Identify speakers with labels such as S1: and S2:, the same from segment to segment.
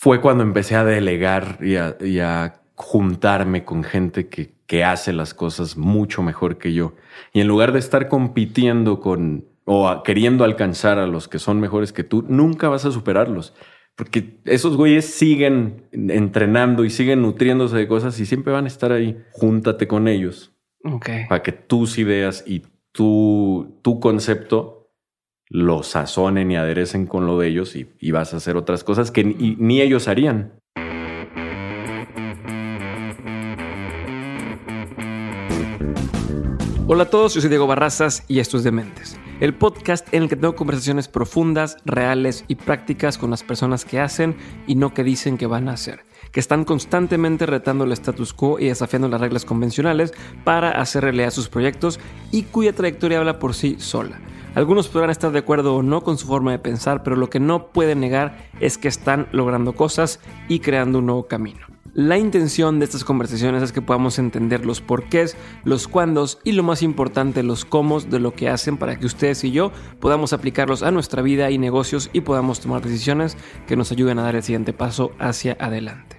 S1: fue cuando empecé a delegar y a, y a juntarme con gente que, que hace las cosas mucho mejor que yo. Y en lugar de estar compitiendo con o a- queriendo alcanzar a los que son mejores que tú, nunca vas a superarlos. Porque esos güeyes siguen entrenando y siguen nutriéndose de cosas y siempre van a estar ahí. Júntate con ellos
S2: Ok.
S1: para que tus ideas y tu, tu concepto lo sazonen y aderecen con lo de ellos y, vas a hacer otras cosas que ni, ni ellos harían.
S2: Hola a todos, yo soy Diego Barrazas y esto es Dementes, el podcast en el que tengo conversaciones profundas, reales y prácticas con las personas que hacen y no que dicen que van a hacer, que están constantemente retando el status quo y desafiando las reglas convencionales para hacer realidad sus proyectos y cuya trayectoria habla por sí sola. Algunos podrán estar de acuerdo o no con su forma de pensar, pero lo que no pueden negar es que están logrando cosas y creando un nuevo camino. La intención de estas conversaciones es que podamos entender los porqués, los cuándos y lo más importante, los cómo de lo que hacen para que ustedes y yo podamos aplicarlos a nuestra vida y negocios y podamos tomar decisiones que nos ayuden a dar el siguiente paso hacia adelante.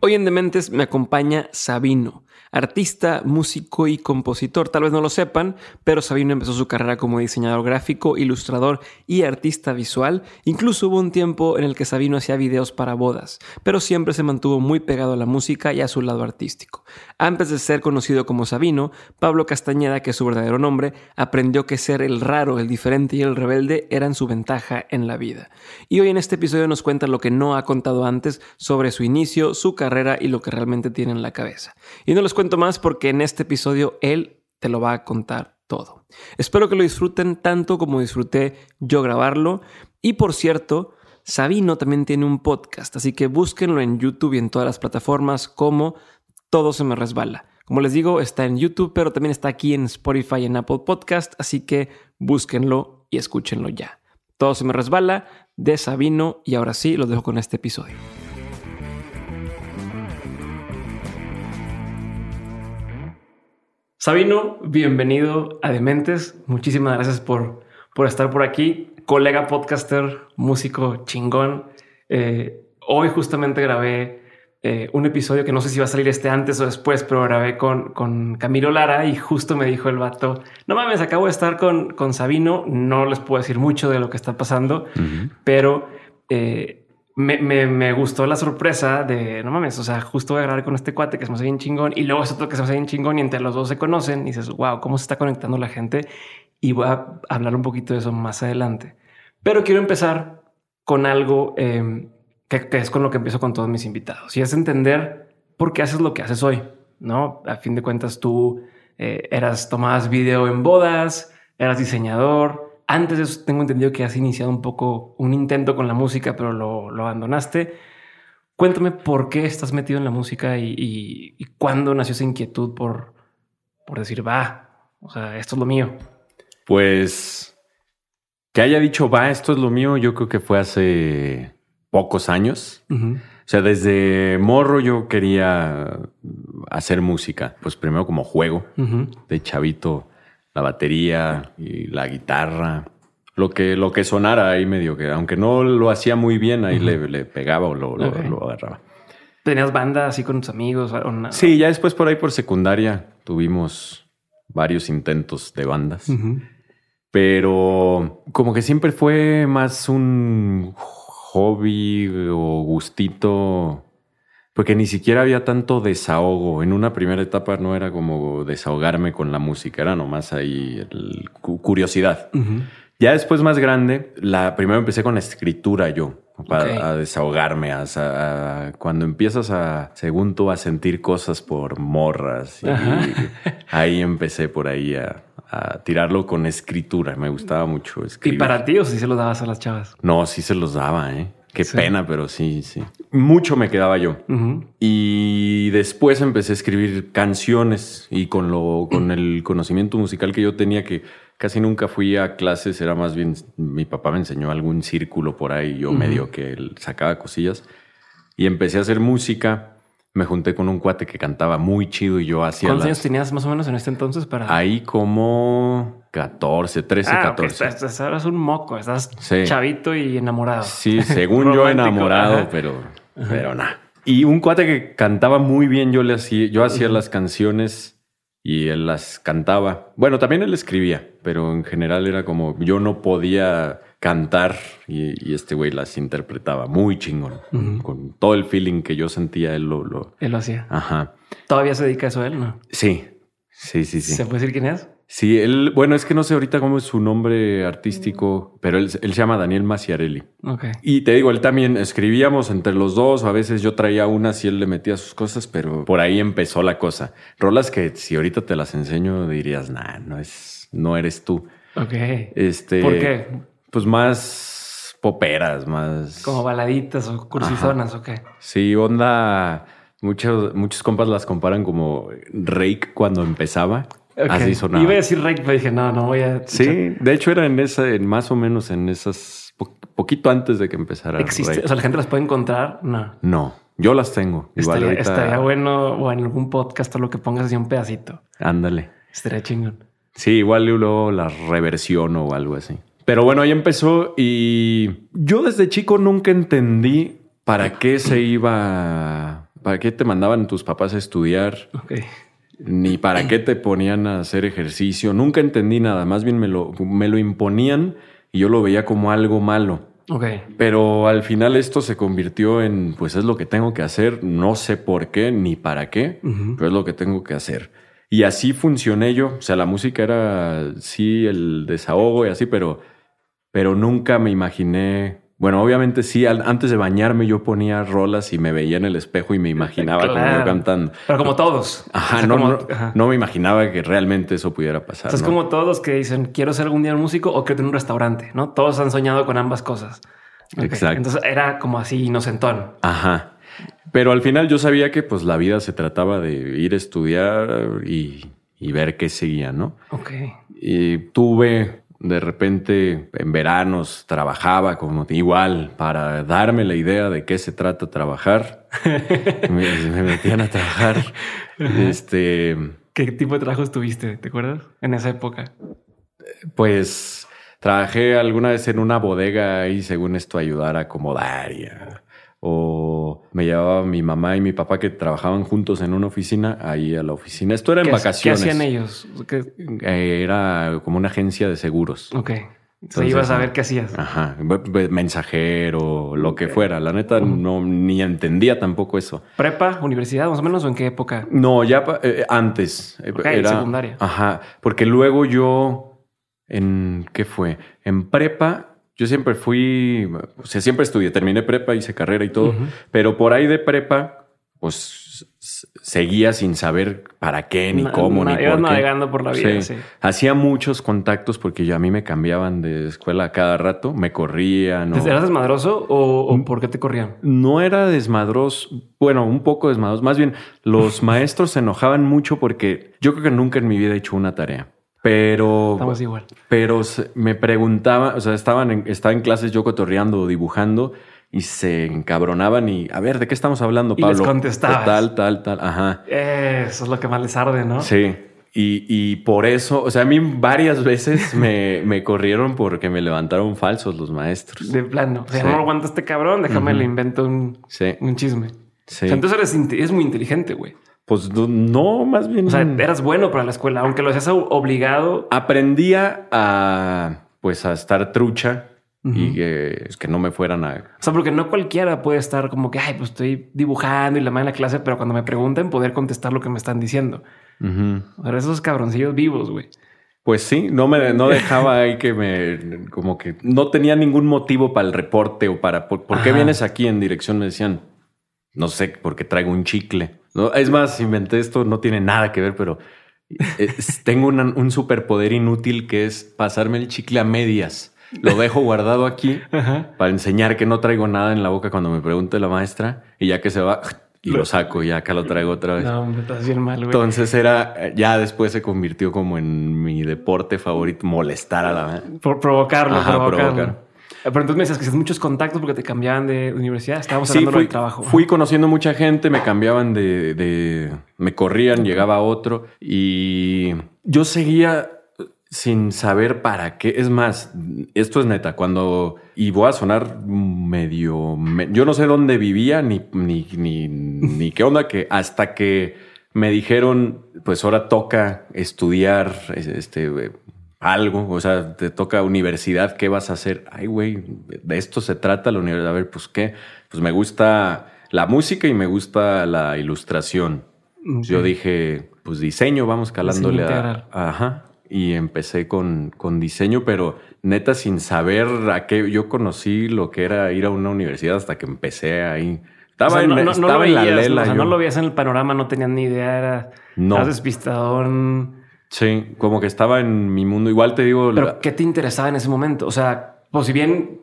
S2: Hoy en Dementes me acompaña Sabino, artista, músico y compositor. Tal vez no lo sepan, pero Sabino empezó su carrera como diseñador gráfico, ilustrador y artista visual. Incluso hubo un tiempo en el que Sabino hacía videos para bodas, pero siempre se mantuvo muy pegado a la música y a su lado artístico. Antes de ser conocido como Sabino, Pablo Castañeda, que es su verdadero nombre, aprendió que ser el raro, el diferente y el rebelde eran su ventaja en la vida. Y hoy en este episodio nos cuenta lo que no ha contado antes sobre su inicio, su carrera y lo que realmente tiene en la cabeza. Y no les cuento más porque en este episodio él te lo va a contar todo. Espero que lo disfruten tanto como disfruté yo grabarlo. Y por cierto, Sabino también tiene un podcast, así que búsquenlo en YouTube y en todas las plataformas como Todo se me resbala. Como les digo, está en YouTube, pero también está aquí en Spotify y en Apple Podcast, así que búsquenlo y escúchenlo ya. Todo se me resbala de Sabino y ahora sí los dejo con este episodio. Sabino, bienvenido a Dementes. Muchísimas gracias por, por estar por aquí. Colega podcaster, músico chingón. Eh, hoy justamente grabé eh, un episodio que no sé si va a salir este antes o después, pero grabé con, con Camilo Lara y justo me dijo el vato, no mames, acabo de estar con, con Sabino, no les puedo decir mucho de lo que está pasando, pero eh, me, me, gustó la sorpresa de no mames. O sea, justo voy a grabar con este cuate que se me hace bien chingón y luego es otro que se me hace bien chingón y entre los dos se conocen y dices, wow, cómo se está conectando la gente. Y voy a hablar un poquito de eso más adelante. Pero quiero empezar con algo que, que, es con lo que empiezo con todos mis invitados y es entender por qué haces lo que haces hoy. No, a fin de cuentas, tú eh, eras, tomabas video en bodas, eras diseñador, antes de eso tengo entendido que has iniciado un poco un intento con la música, pero lo, lo abandonaste. Cuéntame por qué estás metido en la música y, y, y, cuándo nació esa inquietud por, por decir, va, o sea, esto es lo mío.
S1: Pues que haya dicho, va, esto es lo mío, yo creo que fue hace pocos años. Uh -huh. O sea, desde morro yo quería hacer música, pues primero como juego, uh -huh. de chavito la batería y la guitarra, lo que, lo que sonara ahí medio que, aunque no lo hacía muy bien, ahí uh -huh. le, le, pegaba o lo, lo, agarraba.
S2: ¿Tenías banda así con tus amigos?
S1: Una... Sí, ya después por ahí por secundaria tuvimos varios intentos de bandas, uh -huh. pero como que siempre fue más un hobby o gustito porque ni siquiera había tanto desahogo. En una primera etapa no era como desahogarme con la música, era nomás ahí el, curiosidad. Uh -huh. Ya después más grande, la primero empecé con la escritura yo, para okay. a desahogarme. A, a, cuando empiezas a, según tú, a sentir cosas por morras. Y, ahí empecé por ahí a, a, tirarlo con escritura. Me gustaba mucho escribir.
S2: ¿Y para ti o si se los dabas a las chavas?
S1: No, sí se los daba, ¿eh? Qué sí. pena, pero sí, sí. Mucho me quedaba yo. Uh -huh. Y después empecé a escribir canciones y con lo, con el conocimiento musical que yo tenía, que casi nunca fui a clases, era más bien mi papá me enseñó algún círculo por ahí, yo uh -huh. medio que él sacaba cosillas y empecé a hacer música. Me junté con un cuate que cantaba muy chido y yo hacía.
S2: ¿Cuántos las... años tenías más o menos en este entonces para?
S1: Ahí como 14, 13,
S2: ah,
S1: 14.
S2: Okay. Estás, un moco, estás sí. chavito y enamorado.
S1: Sí, según yo enamorado, Ajá. pero pero nada. Y un cuate que cantaba muy bien, yo le hacía, yo hacía las canciones y él las cantaba. Bueno, también él escribía, pero en general era como yo no podía cantar y, este güey las interpretaba muy chingón. Con todo el feeling que yo sentía, él lo, lo...
S2: Él lo hacía.
S1: Ajá.
S2: ¿Todavía se dedica a eso él, no?
S1: Sí, sí, sí, sí.
S2: ¿Se puede decir quién es?
S1: Sí, él, bueno, es que no sé ahorita cómo es su nombre artístico, pero él, se llama Daniel Maciarelli.
S2: Ok.
S1: Y te digo, él también escribíamos entre los dos, a veces yo traía unas y él le metía sus cosas, pero por ahí empezó la cosa. Rolas que si ahorita te las enseño dirías, nah, no es, no eres tú.
S2: Ok.
S1: Este,
S2: ¿Por qué?
S1: Pues más poperas, más.
S2: Como baladitas o cursizonas, ¿o qué?
S1: Sí, onda. Muchos, muchos compas las comparan como Rake cuando empezaba. Así sonaba.
S2: Iba a decir Rake, pero dije, no, no voy a.
S1: Sí, de hecho era en esa, en más o menos en esas, poquito antes de que empezara.
S2: ¿Existe? O sea, la gente las puede encontrar. No.
S1: No, yo las tengo.
S2: Estaría, estaría bueno o en algún podcast o lo que pongas así un pedacito.
S1: Ándale.
S2: Estaría chingón.
S1: Sí, igual luego la reversión o algo así. Pero bueno, ahí empezó y yo desde chico nunca entendí para qué se iba, para qué te mandaban tus papás a estudiar. Ni para qué te ponían a hacer ejercicio. Nunca entendí nada. Más bien me lo, me lo imponían y yo lo veía como algo malo.
S2: Okay.
S1: Pero al final esto se convirtió en, pues es lo que tengo que hacer. No sé por qué ni para qué, pero es lo que tengo que hacer. Y así funcioné yo. O sea, la música era sí el desahogo y así, pero pero nunca me imaginé. Bueno, obviamente sí, antes de bañarme yo ponía rolas y me veía en el espejo y me imaginaba como yo cantando.
S2: Pero como todos.
S1: Ajá, no, no, me imaginaba que realmente eso pudiera pasar.
S2: es como todos que dicen, quiero ser algún día un músico o quiero tener un restaurante, ¿no? Todos han soñado con ambas cosas.
S1: Exacto.
S2: Entonces era como así inocentón.
S1: Ajá. Pero al final yo sabía que pues la vida se trataba de ir a estudiar y, y ver qué seguía, ¿no?
S2: Ok.
S1: Y tuve de repente en veranos trabajaba como igual para darme la idea de qué se trata trabajar. me, metían a trabajar. este.
S2: ¿Qué tipo de trabajos tuviste? ¿Te acuerdas? En esa época.
S1: Pues trabajé alguna vez en una bodega y según esto ayudar a acomodar y o me llevaba mi mamá y mi papá que trabajaban juntos en una oficina ahí a la oficina. Esto era en vacaciones.
S2: ¿Qué hacían ellos?
S1: Eh, era como una agencia de seguros.
S2: Ok. Entonces ibas a ver qué hacías.
S1: Ajá, mensajero, lo que fuera. La neta no ni entendía tampoco eso.
S2: ¿Prepa, universidad, más o menos, o en qué época?
S1: No, ya eh, antes.
S2: era secundaria.
S1: Ajá, porque luego yo en qué fue en prepa yo siempre fui, o sea, siempre estudié, terminé prepa, hice carrera y todo, pero por ahí de prepa, pues seguía sin saber para qué, ni cómo, ni por qué.
S2: navegando por la vida,
S1: Hacía muchos contactos porque yo, a mí me cambiaban de escuela cada rato, me corrían.
S2: ¿Eras desmadroso o, o, por qué te corrían?
S1: No era desmadroso, bueno, un poco desmadroso. Más bien, los maestros se enojaban mucho porque yo creo que nunca en mi vida he hecho una tarea. Pero.
S2: Estamos igual.
S1: Pero me preguntaba, o sea, estaban en, estaba en clases yo cotorreando o dibujando y se encabronaban y a ver, ¿de qué estamos hablando, Pablo? Y
S2: les contestabas.
S1: Tal, tal, tal. Ajá.
S2: Eso es lo que más les arde, ¿no?
S1: Sí. Y, y por eso, o sea, a mí varias veces me, me, corrieron porque me levantaron falsos los maestros.
S2: De plano. O sea, no aguanta este cabrón, déjame le invento un, un chisme.
S1: Sí.
S2: entonces eres, eres muy inteligente, güey.
S1: Pues no, más bien.
S2: O sea, eras bueno para la escuela, aunque lo hacías obligado.
S1: Aprendía a, pues, a estar trucha y que, es que no me fueran a.
S2: O sea, porque no cualquiera puede estar como que, ay, pues estoy dibujando y la mano en la clase, pero cuando me pregunten, poder contestar lo que me están diciendo. Pero esos cabroncillos vivos, güey.
S1: Pues sí, no me no dejaba ahí que me como que no tenía ningún motivo para el reporte o para por, qué vienes aquí en dirección me decían no sé por qué traigo un chicle ¿no? Es más, inventé esto, no tiene nada que ver, pero tengo un superpoder inútil que es pasarme el chicle a medias. Lo dejo guardado aquí para enseñar que no traigo nada en la boca cuando me pregunte la maestra y ya que se va y lo saco y acá lo traigo otra vez.
S2: No, me estás bien mal, güey.
S1: Entonces era, ya después se convirtió como en mi deporte favorito, molestar a la...
S2: Por provocarlo, provocar. Pero entonces me decías que haces muchos contactos porque te cambiaban de universidad. Estábamos hablando
S1: fui,
S2: del trabajo.
S1: Fui conociendo mucha gente, me cambiaban de, me corrían, llegaba otro y yo seguía sin saber para qué. Es más, esto es neta, cuando... Y voy a sonar medio... yo no sé dónde vivía ni, ni, ni, ni qué onda, que hasta que me dijeron, pues ahora toca estudiar este, algo, o sea, te toca universidad, ¿qué vas a hacer? Ay, güey, de esto se trata la universidad. A ver, pues qué, pues me gusta la música y me gusta la ilustración. Yo dije, pues diseño, vamos calándole a... Ajá y empecé con, con diseño, pero neta sin saber a qué yo conocí lo que era ir a una universidad hasta que empecé ahí.
S2: Estaba, en, estaba en la lela. O sea, no lo veías en el panorama, no tenías ni idea, era no. despistadón.
S1: Sí, como que estaba en mi mundo. Igual te digo.
S2: Pero ¿qué te interesaba en ese momento? O sea, pues si bien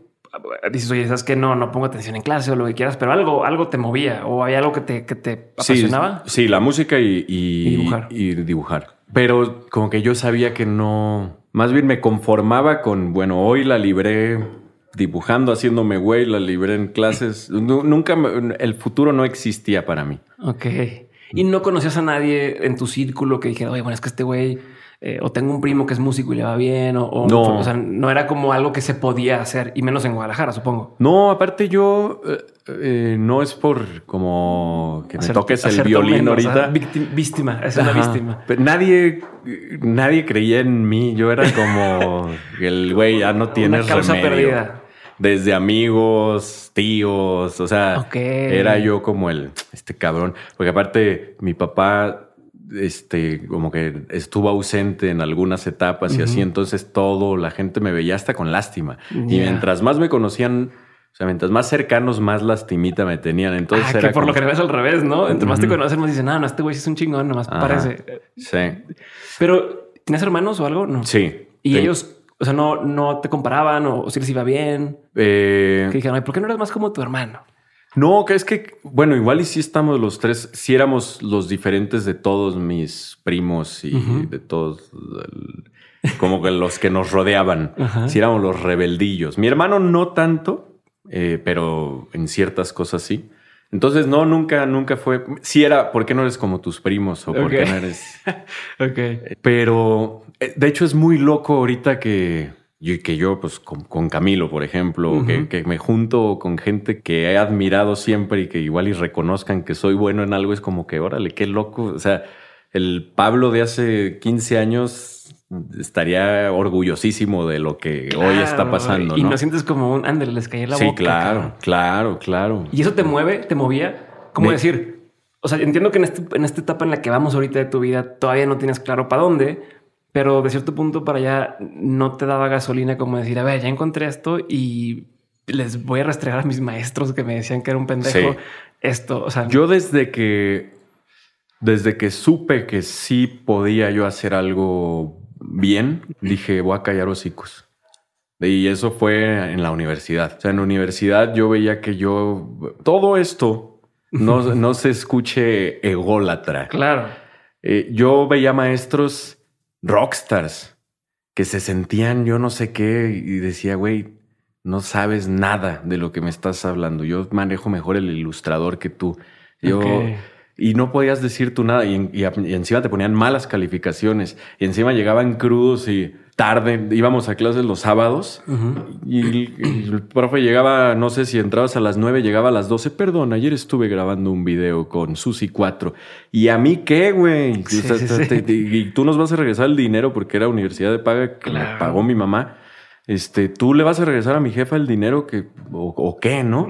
S2: dices, oye, sabes que no, no pongo atención en clase o lo que quieras, pero algo, algo te movía o había algo que te, que te apasionaba.
S1: Sí, la música y, dibujar. y dibujar. Pero como que yo sabía que no, más bien me conformaba con, bueno, hoy la libré dibujando, haciéndome güey, la libré en clases. Nunca, el futuro no existía para mí.
S2: Ok. ¿Y no conocías a nadie en tu círculo que dijera, oye, bueno, es que este güey, eh, o tengo un primo que es músico y le va bien, o, no. o sea, no era como algo que se podía hacer, y menos en Guadalajara, supongo.
S1: No, aparte yo, eh, eh, no es por como que me toques el violín ahorita.
S2: víctima, es una víctima.
S1: Pero nadie, nadie creía en mí. Yo era como el güey, ya no tienes causa perdida. Desde amigos, tíos, o sea, era yo como el este cabrón. Porque aparte, mi papá, este, como que estuvo ausente en algunas etapas y así. Entonces todo, la gente me veía hasta con lástima. Y mientras más me conocían o sea, mientras más cercanos, más lastimita me tenían. Entonces
S2: ah, era que por lo que ves al revés, ¿no? Entre más te conocen, más dicen, ah, no, este güey es un chingón, nomás parece.
S1: Sí.
S2: Pero, ¿tienes hermanos o algo? No.
S1: Sí.
S2: Y ellos, o sea, no, no te comparaban o, si les iba bien. Eh... Que dijeron, ¿por qué no eres más como tu hermano?
S1: No, que es que, bueno, igual y sí estamos los tres, si éramos los diferentes de todos mis primos y de todos, como que los que nos rodeaban, si éramos los rebeldillos. Mi hermano no tanto, eh, pero en ciertas cosas sí. Entonces, no, nunca, nunca fue. Sí era, ¿por qué no eres como tus primos? O ¿por qué no eres?
S2: ok.
S1: Pero, eh, de hecho, es muy loco ahorita que yo, que yo pues, con, Camilo, por ejemplo, que, que, me junto con gente que he admirado siempre y que igual y reconozcan que soy bueno en algo, es como que, órale, qué loco. O sea, el Pablo de hace 15 años estaría orgullosísimo de lo que hoy está pasando.
S2: Y ¿no? sientes como un Ander, les caía la
S1: sí,
S2: boca.
S1: Sí, claro, claro, claro.
S2: Y eso te mueve, te movía. ¿Cómo decir? O sea, entiendo que en, este, en esta etapa en la que vamos ahorita de tu vida todavía no tienes claro para dónde, pero de cierto punto para allá no te daba gasolina como decir, a ver, ya encontré esto y les voy a restregar a mis maestros que me decían que era un pendejo. Esto, o sea,
S1: yo desde que desde que supe que sí podía yo hacer algo bien, dije, voy a callar hocicos. Y eso fue en la universidad. O sea, en la universidad yo veía que yo, todo esto no, no se escuche ególatra.
S2: Claro.
S1: Eh, yo veía maestros rockstars que se sentían yo no sé qué y decía, güey, no sabes nada de lo que me estás hablando. Yo manejo mejor el ilustrador que tú. Yo y no podías decir tú nada y, encima te ponían malas calificaciones y encima llegaban crudos y tarde, íbamos a clases los sábados y, el profe llegaba, no sé si entrabas a las nueve, llegaba a las doce, perdón, ayer estuve grabando un video con Susi 4 y a mí qué, güey, y tú nos vas a regresar el dinero porque era universidad de paga que me pagó mi mamá, este, tú le vas a regresar a mi jefa el dinero que, o, qué, ¿no?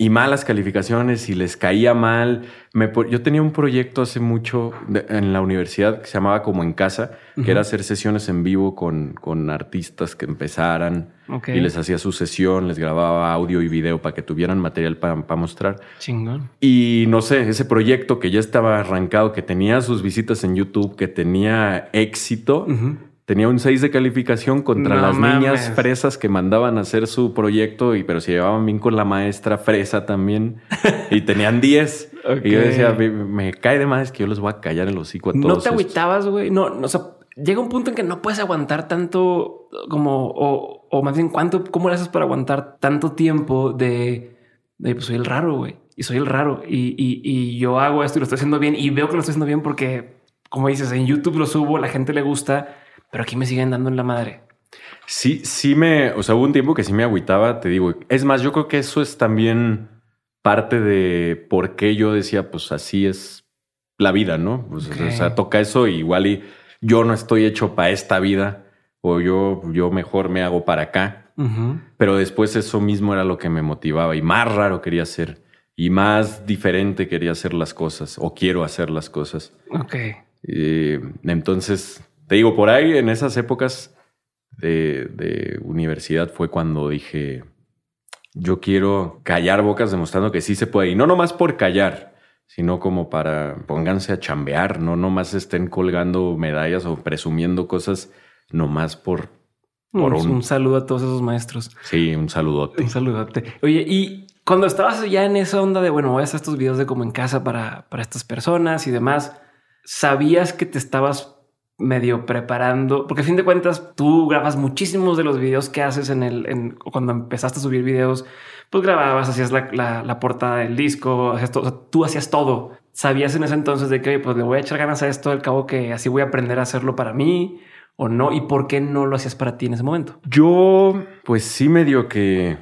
S1: Y malas calificaciones y les caía mal. Me, yo tenía un proyecto hace mucho en la universidad que se llamaba Como en Casa, que era hacer sesiones en vivo con, con artistas que empezaran y les hacía su sesión, les grababa audio y video para que tuvieran material para mostrar.
S2: Chingón.
S1: Y no sé, ese proyecto que ya estaba arrancado, que tenía sus visitas en YouTube, que tenía éxito. Tenía un 6 de calificación contra las niñas fresas que mandaban a hacer su proyecto, y pero se llevaban bien con la maestra fresa también. y tenían 10. Y yo decía, me, cae de más que yo los voy a callar en los hocico a todos.
S2: ¿No te agüitabas, güey? No, no, o sea, llega un punto en que no puedes aguantar tanto como, o, o más bien, ¿cuánto, cómo le haces para aguantar tanto tiempo de, de pues soy el raro, güey? Y soy el raro. Y, y, y yo hago esto y lo estoy haciendo bien y veo que lo estoy haciendo bien porque, como dices, en YouTube lo subo, la gente le gusta pero aquí me siguen dando en la madre.
S1: Sí, sí me, o sea, hubo un tiempo que sí me agüitaba, te digo. Es más, yo creo que eso es también parte de por qué yo decía, pues así es la vida, ¿no? Pues, O sea, toca eso y igual y yo no estoy hecho para esta vida o yo, yo mejor me hago para acá. Pero después eso mismo era lo que me motivaba y más raro quería ser y más diferente quería hacer las cosas o quiero hacer las cosas.
S2: Ok.
S1: Eh, entonces, te digo, por ahí en esas épocas de, de universidad fue cuando dije, yo quiero callar bocas demostrando que sí se puede. Y no nomás por callar, sino como para pónganse a chambear, no nomás estén colgando medallas o presumiendo cosas nomás por, por
S2: un,
S1: un...
S2: un saludo a todos esos maestros.
S1: Sí, un saludote.
S2: Un saludote. Oye, y cuando estabas ya en esa onda de, bueno, voy a hacer estos videos de como en casa para, para estas personas y demás, ¿sabías que te estabas medio preparando? Porque a fin de cuentas tú grabas muchísimos de los videos que haces en el, cuando empezaste a subir videos, pues grababas, hacías la, la, la portada del disco, hacías todo, o sea, tú hacías todo. ¿Sabías en ese entonces de que, pues le voy a echar ganas a esto, al cabo que así voy a aprender a hacerlo para mí o no? ¿Y por qué no lo hacías para ti en ese momento?
S1: Yo, pues sí medio que...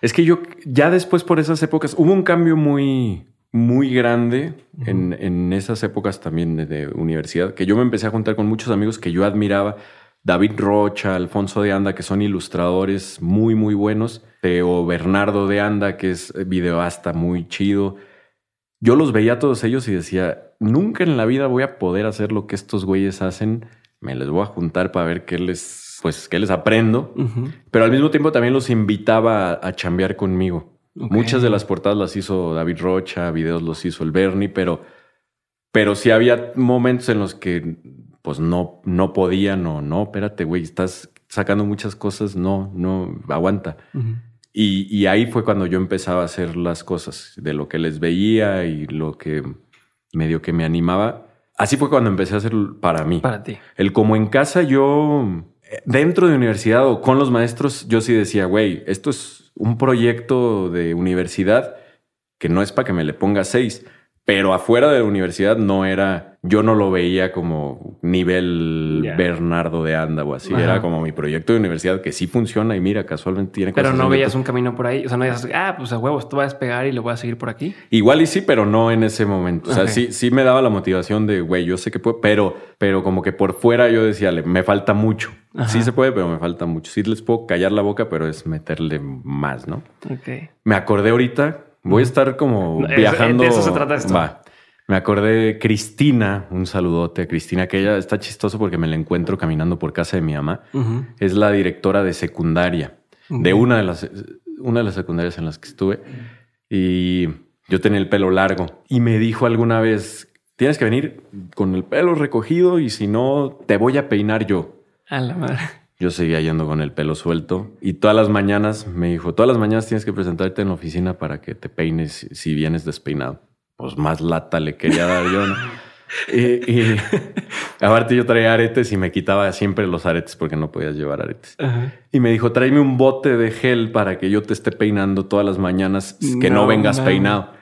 S1: Es que yo ya después por esas épocas hubo un cambio muy, muy grande en, en esas épocas también de, de universidad, que yo me empecé a juntar con muchos amigos que yo admiraba. David Rocha, Alfonso de Anda, que son ilustradores muy, muy buenos. Teo Bernardo de Anda, que es videoasta muy chido. Yo los veía a todos ellos y decía, nunca en la vida voy a poder hacer lo que estos güeyes hacen. Me les voy a juntar para ver qué les, pues, qué les aprendo. Pero al mismo tiempo también los invitaba a, a chambear conmigo. Muchas de las portadas las hizo David Rocha, videos los hizo el Bernie, pero, pero sí había momentos en los que pues no, no podían o no, espérate, güey, estás sacando muchas cosas, no, no, aguanta. Y, y ahí fue cuando yo empezaba a hacer las cosas, de lo que les veía y lo que medio que me animaba. Así fue cuando empecé a hacer para mí.
S2: Para ti.
S1: El como en casa, yo dentro de universidad o con los maestros, yo sí decía, güey, esto es un proyecto de universidad que no es para que me le ponga seis, pero afuera de la universidad no era, yo no lo veía como nivel. Bernardo de Anda o así,
S2: Ajá.
S1: era como mi proyecto de universidad que sí funciona y mira, casualmente tiene
S2: Pero
S1: cosas
S2: no veías un camino por ahí. O sea, no dices, ah, pues a huevos, tú vas a despegar y lo voy a seguir por aquí.
S1: Igual y sí, pero no en ese momento. O sea, sí, sí me daba la motivación de, güey, yo sé que puedo, pero, pero como que por fuera yo decía, le- me falta mucho.
S2: Ajá.
S1: Sí se puede, pero me falta mucho. Sí les puedo callar la boca, pero es meterle más, ¿no?
S2: Ok.
S1: Me acordé ahorita, voy a estar como
S2: No,
S1: viajando.
S2: de eso se trata esto.
S1: Va. Me acordé de Cristina, un saludote a Cristina, que ella está chistoso porque me la encuentro caminando por casa de mi mamá. Es la directora de secundaria, de una de las una de las secundarias en las que estuve. Y yo tenía el pelo largo. Y me dijo alguna vez, tienes que venir con el pelo recogido y si no, te voy a peinar yo.
S2: A la madre.
S1: Yo seguía yendo con el pelo suelto y todas las mañanas me dijo, todas las mañanas tienes que presentarte en la oficina para que te peines si vienes despeinado. Pues más lata le quería dar yo, ¿no? Y, y aparte yo traía aretes y me quitaba siempre los aretes porque no podías llevar aretes.
S2: Ajá.
S1: Y me dijo, tráeme un bote de gel para que yo te esté peinando todas las mañanas, que no,
S2: No
S1: vengas peinado.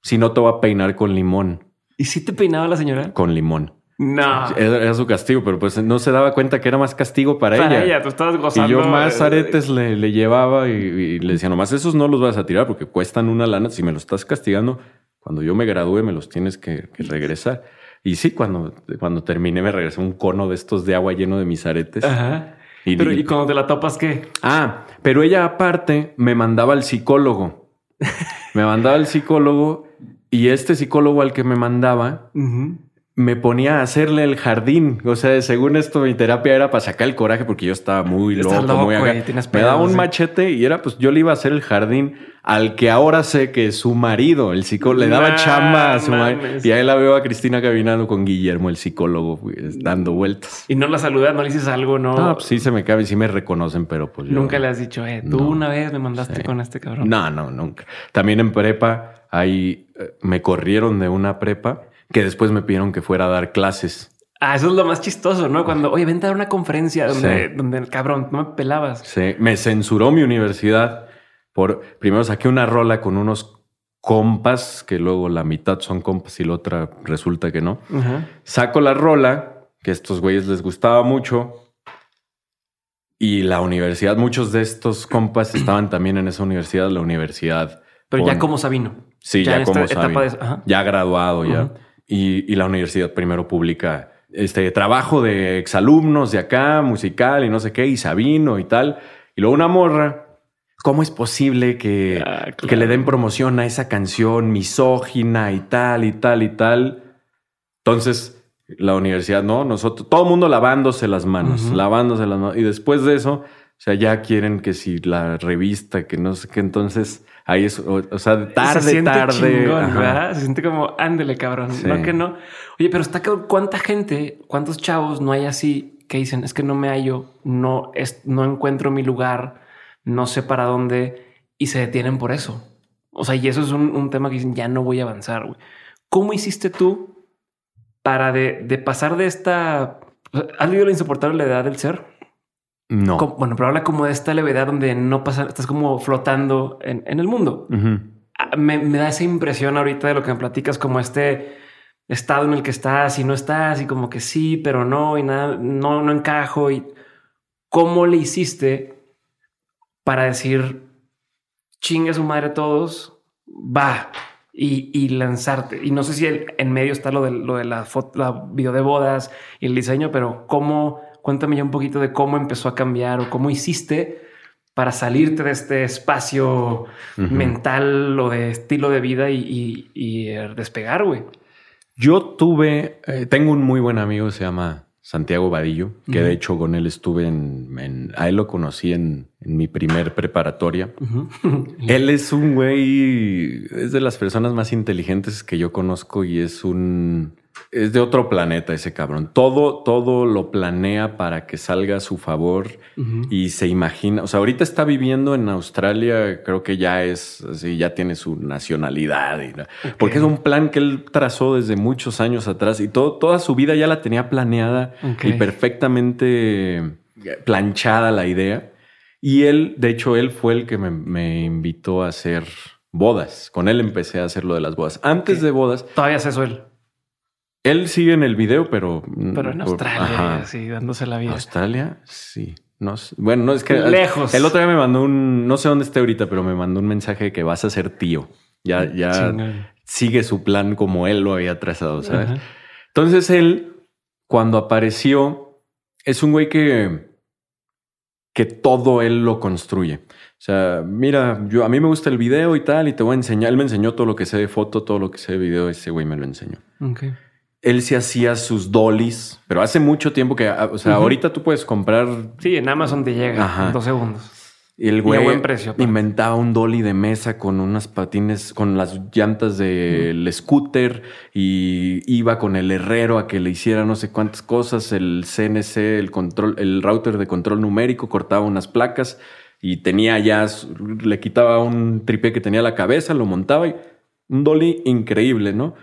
S1: Si no, te voy a peinar con limón,
S2: ¿Y si te peinaba la señora?
S1: con limón.
S2: No.
S1: Era, era su castigo, pero pues no se daba cuenta que era más castigo para,
S2: Para
S1: ella.
S2: ella, tú estabas gozando.
S1: Y yo más aretes le, le llevaba y, y le decía, nomás esos no los vas a tirar porque cuestan una lana. Si me los estás castigando, cuando yo me gradúe me los tienes que, que regresar. Y sí, cuando, cuando terminé me regresó un cono de estos de agua lleno de mis aretes.
S2: Ajá.
S1: Y
S2: Pero ¿y cuando te la topas qué?
S1: Ah, pero ella aparte me mandaba al psicólogo. me mandaba al psicólogo y este psicólogo al que me mandaba. Me ponía a hacerle el jardín. O sea, según esto, mi terapia era para sacar el coraje porque yo estaba muy loco, muy acá.
S2: tienes
S1: Me daba
S2: pedos,
S1: un
S2: sí.
S1: machete y era pues yo le iba a hacer el jardín al que ahora sé que su marido, el psicólogo, le daba
S2: Nah,
S1: chamba a su marido. Y ahí la veo a Cristina caminando con Guillermo, el psicólogo, pues, dando vueltas.
S2: Y no la saludas, no le dices algo, no.
S1: No, pues sí se me cabe sí me reconocen, pero pues yo...
S2: Nunca le has dicho, eh, tú
S1: No.
S2: una vez me mandaste
S1: Sí.
S2: con este cabrón.
S1: No, no, nunca. También en prepa, ahí eh, me corrieron de una prepa que después me pidieron que fuera a dar clases.
S2: Ah, eso es lo más chistoso, ¿no? Cuando, oye, vente a dar una conferencia donde,
S1: Sí.
S2: donde cabrón, no me pelabas.
S1: Sí, me censuró mi universidad por primero saqué una rola con unos compas que luego la mitad son compas y la otra resulta que no. Saco la rola que a estos güeyes les gustaba mucho. Y la universidad, muchos de estos compas estaban también en esa universidad, la universidad.
S2: Pero ya como Sabino.
S1: Sí, ya, como Sabino. Ya graduado, ya. Y, y, la universidad primero publica este trabajo de exalumnos de acá, musical y no sé qué, y Sabino y tal. Y luego una morra. ¿Cómo es posible que, ah, que le den promoción a esa canción misógina y tal y tal y tal? Entonces, la universidad, no, nosotros, todo el mundo lavándose las manos, lavándose las manos. Y después de eso, o sea, ya quieren que si la revista, que no sé qué, entonces ahí es, o, sea, tarde, se siente tarde.
S2: Se siente como, ándele, cabrón. No que no. Oye, pero está cuánta gente, cuántos chavos no hay así que dicen, es que no me hallo, no, es, no encuentro mi lugar, no sé para dónde y se detienen por eso. O sea, y eso es un, tema que dicen, ya no voy a avanzar. Güey. ¿Cómo hiciste tú para de, de pasar de esta... ¿Has leído la insoportable edad del ser?
S1: No.
S2: bueno, pero habla como de esta levedad donde no pasa, estás como flotando en, en el mundo. Ah, me, me, da esa impresión ahorita de lo que me platicas, como este estado en el que estás y no estás y como que sí, pero no y nada, no, no encajo. Y cómo le hiciste para decir chingue a su madre todos, va y, y, lanzarte. Y no sé si en medio está lo de, lo de la foto, la video de bodas y el diseño, pero cómo Cuéntame ya un poquito de cómo empezó a cambiar o cómo hiciste para salirte de este espacio mental o de estilo de vida y, despegar, güey.
S1: Yo tuve, eh, tengo un muy buen amigo, se llama Santiago Vadillo, que de hecho con él estuve en, a él lo conocí en, mi primer preparatoria. él es un güey, es de las personas más inteligentes que yo conozco y es un, es de otro planeta ese cabrón. Todo, todo lo planea para que salga a su favor y se imagina. O sea, ahorita está viviendo en Australia, creo que ya es así, ya tiene su nacionalidad. Y, Porque es un plan que él trazó desde muchos años atrás y todo, toda su vida ya la tenía planeada y perfectamente planchada la idea. Y él, de hecho, él fue el que me, invitó a hacer bodas. Con él empecé a hacer lo de las bodas. Antes de bodas.
S2: Todavía hace eso él.
S1: Sigue en el video, pero.
S2: Pero en Australia, sí, dándose la vida.
S1: ¿Australia? Sí. No Bueno, no es que.
S2: Lejos.
S1: El, otro día me mandó un. No sé dónde esté ahorita, pero me mandó un mensaje de que vas a ser tío. Ya, ya sigue su plan como él lo había trazado, ¿sabes? Entonces él, cuando apareció, es un güey que. que todo él lo construye. O sea, mira, yo a mí me gusta el video y tal, y te voy a enseñar. Él me enseñó todo lo que sé de foto, todo lo que sé de video. Ese güey me lo enseñó.
S2: Okay
S1: él se hacía sus dollies, pero hace mucho tiempo que, ah, o sea, ahorita tú puedes comprar.
S2: Sí, en Amazon te llega en dos segundos.
S1: Y el güey buen precio, inventaba un dolly de mesa con unas patines, con las llantas del scooter y iba con el herrero a que le hiciera no sé cuántas cosas, el CNC, el control, el router de control numérico, cortaba unas placas y tenía ya, le quitaba un tripé que tenía la cabeza, lo montaba y un dolly increíble, ¿no?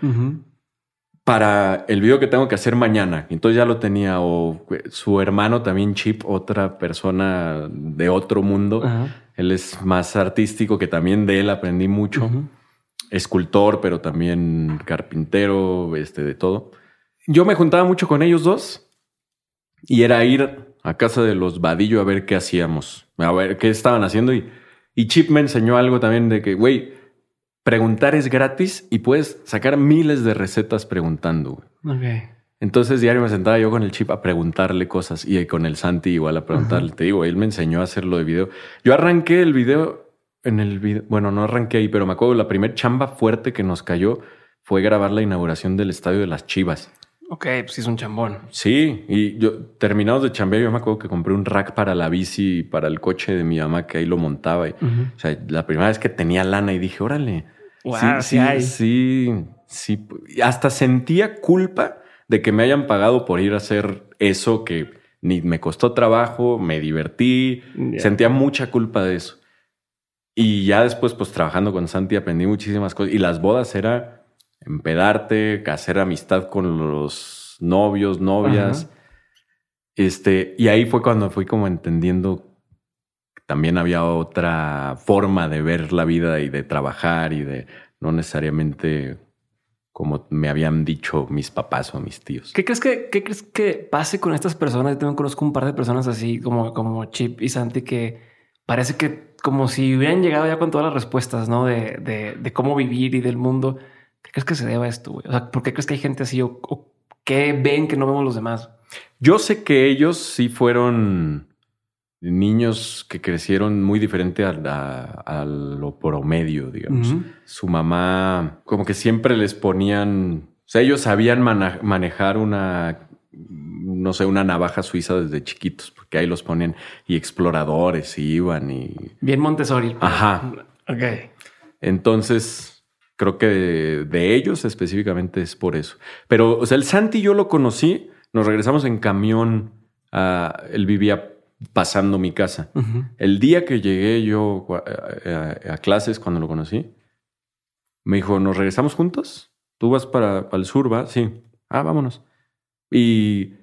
S1: Para el video que tengo que hacer mañana. Entonces ya lo tenía, o su hermano también, Chip, otra persona de otro mundo. Él es más artístico, que también de él aprendí mucho. Escultor, pero también carpintero, este, de todo. Yo me juntaba mucho con ellos dos y era ir a casa de los Vadillo a ver qué hacíamos, a ver qué estaban haciendo. Y, y Chip me enseñó algo también de que, güey, preguntar es gratis y puedes sacar miles de recetas preguntando. Entonces diario me sentaba yo con el chip a preguntarle cosas y con el Santi igual a preguntarle. Te digo, él me enseñó a hacerlo de video. Yo arranqué el video en el video. Bueno, no arranqué ahí, pero me acuerdo la primera chamba fuerte que nos cayó fue grabar la inauguración del estadio de las Chivas.
S2: Ok, pues sí es un chambón.
S1: Sí, y yo terminados de chambear, yo me acuerdo que compré un rack para la bici, para el coche de mi mamá, que ahí lo montaba. O sea, la primera vez que tenía lana y dije, órale, sí, sí, sí, Hasta sentía culpa de que me hayan pagado por ir a hacer eso que ni me costó trabajo, me divertí, sentía mucha culpa de eso. Y ya después, pues trabajando con Santi, aprendí muchísimas cosas. Y las bodas era empedarte, hacer amistad con los novios, novias. Este, y ahí fue cuando fui como entendiendo también había otra forma de ver la vida y de trabajar y de no necesariamente como me habían dicho mis papás o mis tíos.
S2: ¿Qué crees que, qué crees que pase con estas personas? Yo también conozco un par de personas así como, como Chip y Santi que parece que como si hubieran llegado ya con todas las respuestas, ¿no? De, de, de cómo vivir y del mundo. ¿Qué crees que se deba a esto? Güey? O sea, ¿por qué crees que hay gente así o, o qué ven que no vemos los demás?
S1: Yo sé que ellos sí fueron niños que crecieron muy diferente a, a- a lo promedio, digamos. Su mamá, como que siempre les ponían, o sea, ellos sabían manejar una, no sé, una navaja suiza desde chiquitos, porque ahí los ponían y exploradores y iban y...
S2: Bien Montessori. pues.
S1: Ajá.
S2: Ok.
S1: Entonces, creo que de, de ellos específicamente es por eso. Pero, o sea, el Santi yo lo conocí, nos regresamos en camión, a- él vivía pasando mi casa. El día que llegué yo a, a- a clases, cuando lo conocí, me dijo, ¿nos regresamos juntos? ¿Tú vas para, para el sur, va? Sí. Ah, vámonos. Y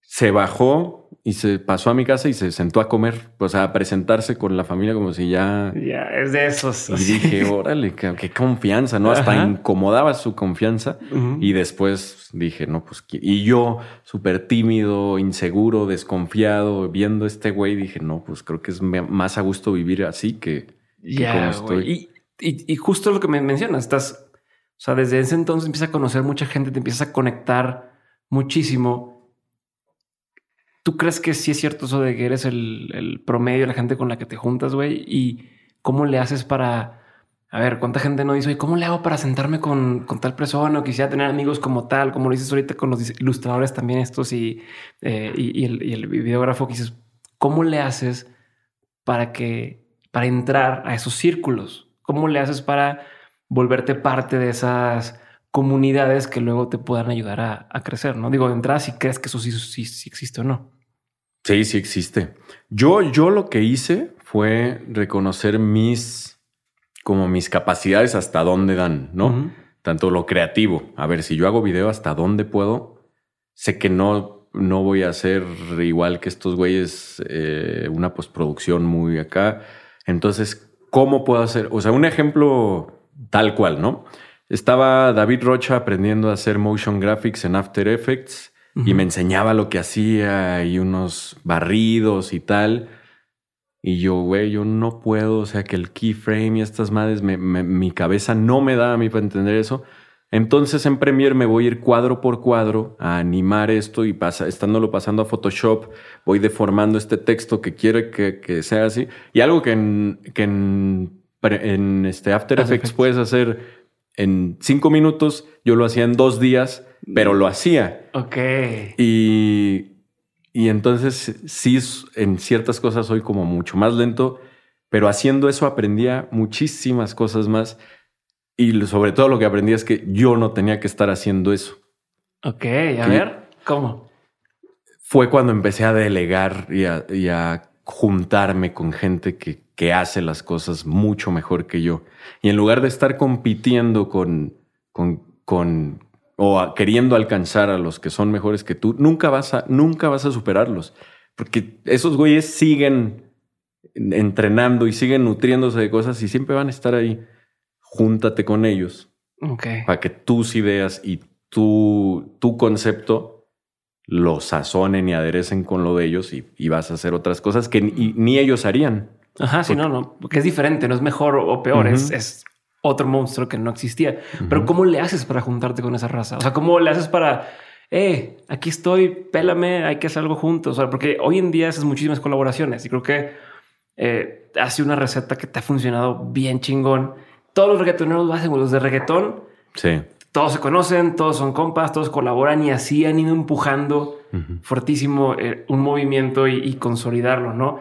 S1: se bajó y se pasó a mi casa y se sentó a comer, o sea, a presentarse con la familia como si ya...
S2: Ya, es de esos.
S1: Y dije, órale, qué, qué confianza, ¿no? Hasta incomodaba su confianza. Y después dije, no, pues, ¿qui- y yo, súper tímido, inseguro, desconfiado, viendo este güey, dije, no, pues creo que es más a gusto vivir así que, como estoy.
S2: Y, y, y justo lo que me mencionas, estás, o sea, desde ese entonces empiezas a conocer mucha gente, te empiezas a conectar muchísimo. ¿Tú crees que sí es cierto eso de que eres el, promedio la gente con la que te juntas, güey? ¿Y cómo le haces para... A ver, ¿cuánta gente no dice, oye, ¿cómo le hago para sentarme con, con tal persona? O quisiera tener amigos como tal, como lo dices ahorita con los ilustradores también estos y, eh, y, y el, y el videógrafo que dices, ¿cómo le haces para que, para entrar a esos círculos? ¿Cómo le haces para volverte parte de esas comunidades que luego te puedan ayudar a, a crecer? No digo, de entrada si crees que eso sí, sí, sí existe o no.
S1: Sí, sí existe. Yo, yo lo que hice fue reconocer mis, como mis capacidades hasta dónde dan, ¿no? Tanto lo creativo. A ver, si yo hago video hasta dónde puedo, sé que no, no voy a hacer igual que estos güeyes eh, una postproducción muy acá. Entonces, ¿cómo puedo hacer? O sea, un ejemplo tal cual, ¿no? Estaba David Rocha aprendiendo a hacer motion graphics en After Effects y
S2: Ujú.
S1: me enseñaba lo que hacía y unos barridos y tal. Y yo, güey, yo no puedo, o sea, que el keyframe y estas madres, me- me- mi cabeza no me da a mí para entender eso. Entonces en Premiere me voy a ir cuadro por cuadro a animar esto y pasa, estándolo pasando a Photoshop, voy deformando este texto que quiero que, que sea así. Y algo que en, que en, este After
S2: After
S1: Effects
S2: Effects.
S1: puedes hacer en cinco minutos, yo lo hacía en dos días, pero lo hacía.
S2: Ok.
S1: Y, y entonces sí, en ciertas cosas soy como mucho más lento, pero haciendo eso aprendía muchísimas cosas más. Y sobre todo lo que aprendí es que yo no tenía que estar haciendo eso.
S2: Ok, a ver, ¿cómo?
S1: Fue cuando empecé a delegar y a, y a juntarme con gente que, que hace las cosas mucho mejor que yo. Y en lugar de estar compitiendo con, con, con o a- queriendo alcanzar a los que son mejores que tú, nunca vas a, nunca vas a superarlos. Porque esos güeyes siguen entrenando y siguen nutriéndose de cosas y siempre van a estar ahí. Júntate con ellos
S2: Ok.
S1: para que tus ideas y tu, tu concepto lo sazonen y aderecen con lo de ellos y, y vas a hacer otras cosas que ni, ni ellos harían.
S2: Ajá, sí, no, no, porque es diferente, no es mejor o peor, es, es otro monstruo que no existía. Pero ¿cómo le haces para juntarte con esa raza? O sea, ¿cómo le haces para, eh, aquí estoy, pélame, hay que hacer algo juntos? O sea, porque hoy en día haces muchísimas colaboraciones y creo que eh, hace una receta que te ha funcionado bien chingón. Todos los reggaetoneros lo hacen, los de reggaetón,
S1: Sí.
S2: todos se conocen, todos son compas, todos colaboran y así han ido empujando fuertísimo eh, un movimiento y, y consolidarlo, ¿no?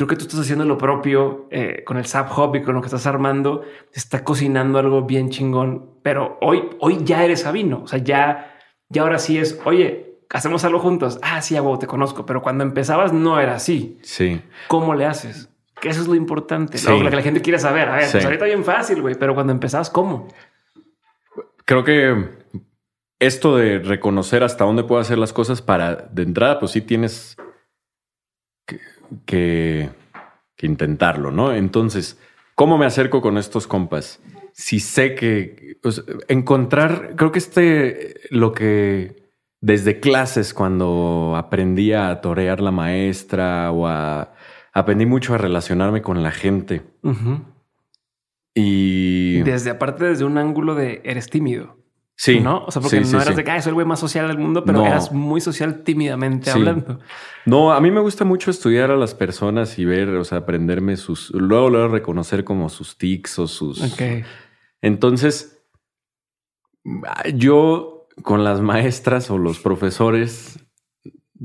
S2: Creo que tú estás haciendo lo propio eh, con el Sap Hub y con lo que estás armando. Está cocinando algo bien chingón, pero hoy, hoy ya eres Sabino. O sea, ya, ya ahora sí es, oye, hacemos algo juntos. Ah, sí, a huevo, te conozco, pero cuando empezabas no era así.
S1: Sí.
S2: ¿Cómo le haces? Que eso es lo importante,
S1: Sí.
S2: lo que la gente quiere saber. A ver,
S1: Sí.
S2: pues ahorita bien fácil, güey, pero cuando empezabas, ¿cómo?
S1: Creo que esto de reconocer hasta dónde puedo hacer las cosas para de entrada, pues sí tienes que, que- intentarlo, ¿no? Entonces, ¿cómo me acerco con estos compas? sí sé que encontrar, creo que este, lo que desde clases cuando aprendí a torear la maestra o a, aprendí mucho a relacionarme con la gente. Y
S2: desde aparte desde un ángulo de eres tímido.
S1: Sí.
S2: ¿No? O sea, porque no eras de que soy el güey más social del mundo, pero eras muy social tímidamente hablando.
S1: No, a mí me gusta mucho estudiar a las personas y ver, o sea, aprenderme sus, luego, luego reconocer como sus tics o sus. Entonces, yo con las maestras o los profesores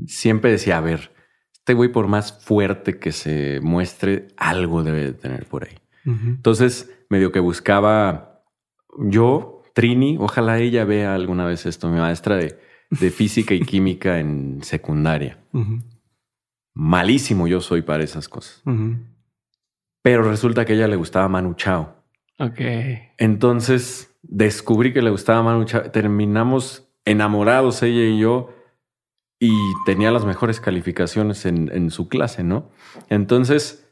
S1: siempre decía, a ver, este güey por más fuerte que se muestre, algo debe de tener por ahí. Entonces, medio que buscaba yo Trini, ojalá ella vea alguna vez esto, mi maestra de, física y química en secundaria. Malísimo yo soy para esas cosas. Pero resulta que a ella le gustaba Manu Chao.
S2: Ok.
S1: Entonces descubrí que le gustaba Manu Chao. Terminamos enamorados ella y yo y tenía las mejores calificaciones en, en su clase, ¿no? Entonces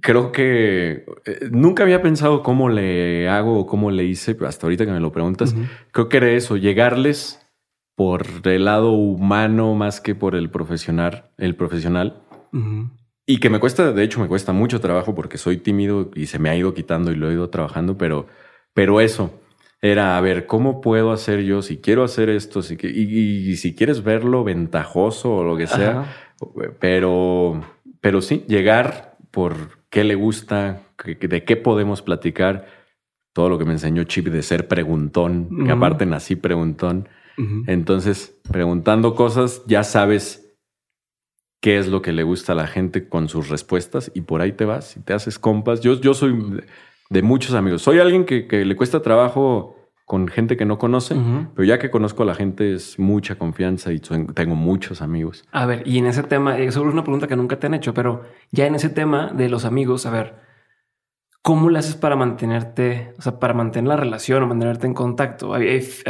S1: creo que eh, nunca había pensado cómo le hago o cómo le hice, pero hasta ahorita que me lo preguntas, creo que era eso, llegarles por el lado humano más que por el profesional, el profesional. Y que me cuesta, de hecho, me cuesta mucho trabajo porque soy tímido y se me ha ido quitando y lo he ido trabajando, pero, pero eso era a ver cómo puedo hacer yo si quiero hacer esto, si, y, y, si quieres verlo ventajoso o lo que sea, pero, pero sí, llegar por qué le gusta, de qué podemos platicar. Todo lo que me enseñó Chip de ser preguntón, que aparte nací preguntón. Entonces, preguntando cosas, ya sabes qué es lo que le gusta a la gente con sus respuestas y por ahí te vas y te haces compas. Yo, yo soy de muchos amigos. Soy alguien que, que le cuesta trabajo con gente que no conoce, pero ya que conozco a la gente es mucha confianza y tengo muchos amigos.
S2: A ver, y en ese tema, eso es una pregunta que nunca te han hecho, pero ya en ese tema de los amigos, a ver, ¿cómo le haces para mantenerte, o sea, para mantener la relación o mantenerte en contacto? A,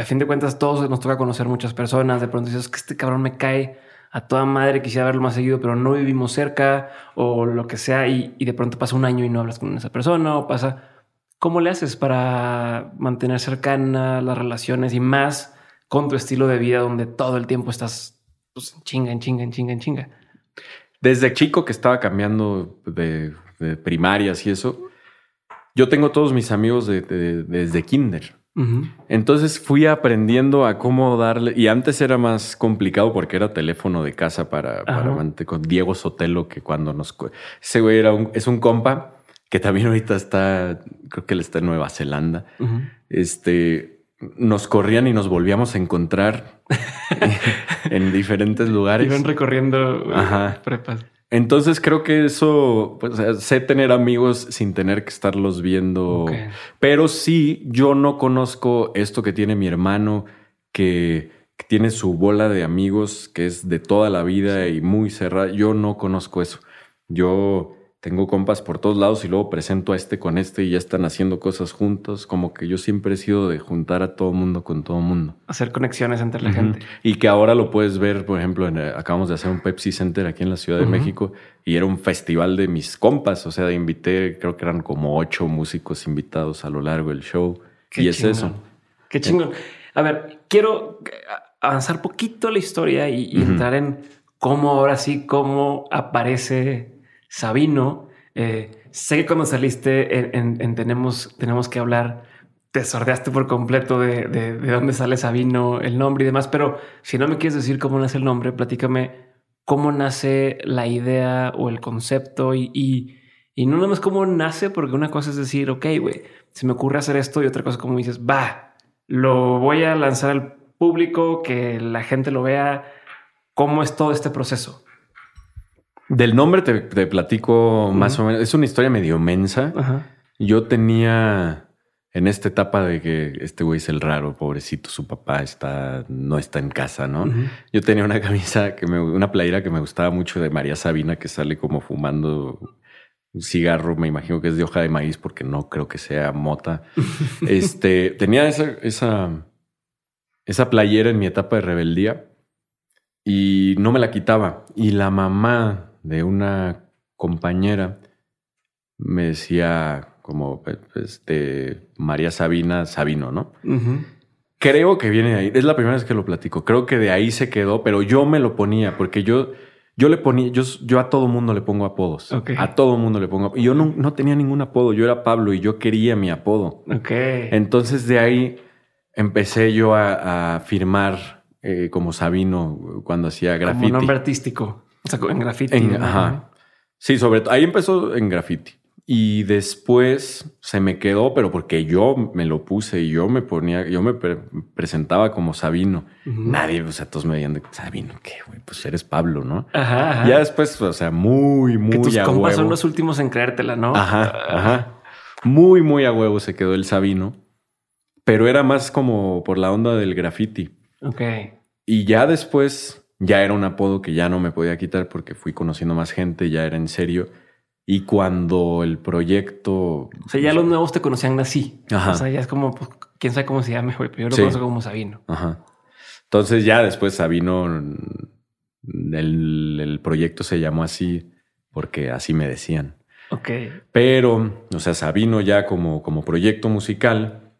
S2: fin de cuentas, todos nos toca conocer muchas personas, de pronto dices que este cabrón me cae a toda madre, quisiera verlo más seguido, pero no vivimos cerca o lo que sea, y, y de pronto pasa un año y no hablas con esa persona o pasa ¿Cómo le haces para mantener cercana las relaciones y más con tu estilo de vida donde todo el tiempo estás pues, en chinga, en chinga, en chinga, en chinga?
S1: Desde chico que estaba cambiando de, primarias y eso, yo tengo todos mis amigos desde kinder. Entonces fui aprendiendo a cómo darle, y antes era más complicado porque era teléfono de casa para, para con Diego Sotelo, que cuando nos... Ese güey era un, es un compa que también ahorita está, creo que él está en Nueva Zelanda. Este, nos corrían y nos volvíamos a encontrar en diferentes lugares.
S2: Iban recorriendo Ajá. prepas.
S1: Entonces creo que eso, pues, sé tener amigos sin tener que estarlos viendo. Pero sí, yo no conozco esto que tiene mi hermano, que, que, tiene su bola de amigos, que es de toda la vida y muy cerrada. Yo no conozco eso. Yo tengo compas por todos lados y luego presento a este con este y ya están haciendo cosas juntos. Como que yo siempre he sido de juntar a todo mundo con todo mundo.
S2: Hacer conexiones entre la gente.
S1: Y que ahora lo puedes ver, por ejemplo, en, acabamos de hacer un Pepsi Center aquí en la Ciudad de México y era un festival de mis compas. O sea, invité, creo que eran como ocho músicos invitados a lo largo del show. y es eso.
S2: Qué chingón. A ver, quiero avanzar poquito la historia y, entrar en cómo ahora sí, cómo aparece Sabino. Eh, sé que cuando saliste en, tenemos, que hablar, te sordeaste por completo de, de, dónde sale Sabino, el nombre y demás, pero si no me quieres decir cómo nace el nombre, platícame cómo nace la idea o el concepto y, y, no nada más cómo nace, porque una cosa es decir, ok, güey, se me ocurre hacer esto y otra cosa como dices, va, lo voy a lanzar al público, que la gente lo vea, cómo es todo este proceso.
S1: Del nombre te, platico más o menos. Es una historia medio mensa. Yo tenía en esta etapa de que este güey es el raro, pobrecito, su papá está, no está en casa, ¿no? Yo tenía una camisa que me, una playera que me gustaba mucho de María Sabina, que sale como fumando un cigarro, me imagino que es de hoja de maíz, porque no creo que sea mota. este tenía esa, esa, esa playera en mi etapa de rebeldía y no me la quitaba. Y la mamá de una compañera me decía, como este, María Sabina Sabino, ¿no? Creo que viene de ahí. Es la primera vez que lo platico. Creo que de ahí se quedó, pero yo me lo ponía porque yo, yo le ponía, yo, yo a todo mundo le pongo apodos. A todo mundo le pongo. Y yo no, no, tenía ningún apodo. Yo era Pablo y yo quería mi apodo. Entonces de ahí empecé yo a, firmar eh, como Sabino cuando hacía graffiti.
S2: Como nombre artístico. O sea, en graffiti.
S1: Ajá. Sí, sobre todo. Ahí empezó en graffiti. Y después se me quedó, pero porque yo me lo puse y yo me ponía, yo me presentaba como Sabino. Nadie, o sea, todos me veían de Sabino, ¿qué, güey? Pues eres Pablo, ¿no? Ajá, Ya después, o sea, muy, muy que tus
S2: compas son los últimos en creértela, ¿no?
S1: Ajá, ajá. Muy, muy a huevo se quedó el Sabino. Pero era más como por la onda del graffiti.
S2: Ok.
S1: Y ya después, ya era un apodo que ya no me podía quitar porque fui conociendo más gente, ya era en serio y cuando el proyecto. O
S2: sea, ya los nuevos te conocían así. Ajá. O sea, ya es como, pues, quién sabe cómo se llama, pero yo lo conozco como Sabino.
S1: Ajá. Entonces, ya después Sabino, el, el proyecto se llamó así porque así me decían.
S2: Ok.
S1: Pero, o sea, Sabino ya como, como proyecto musical.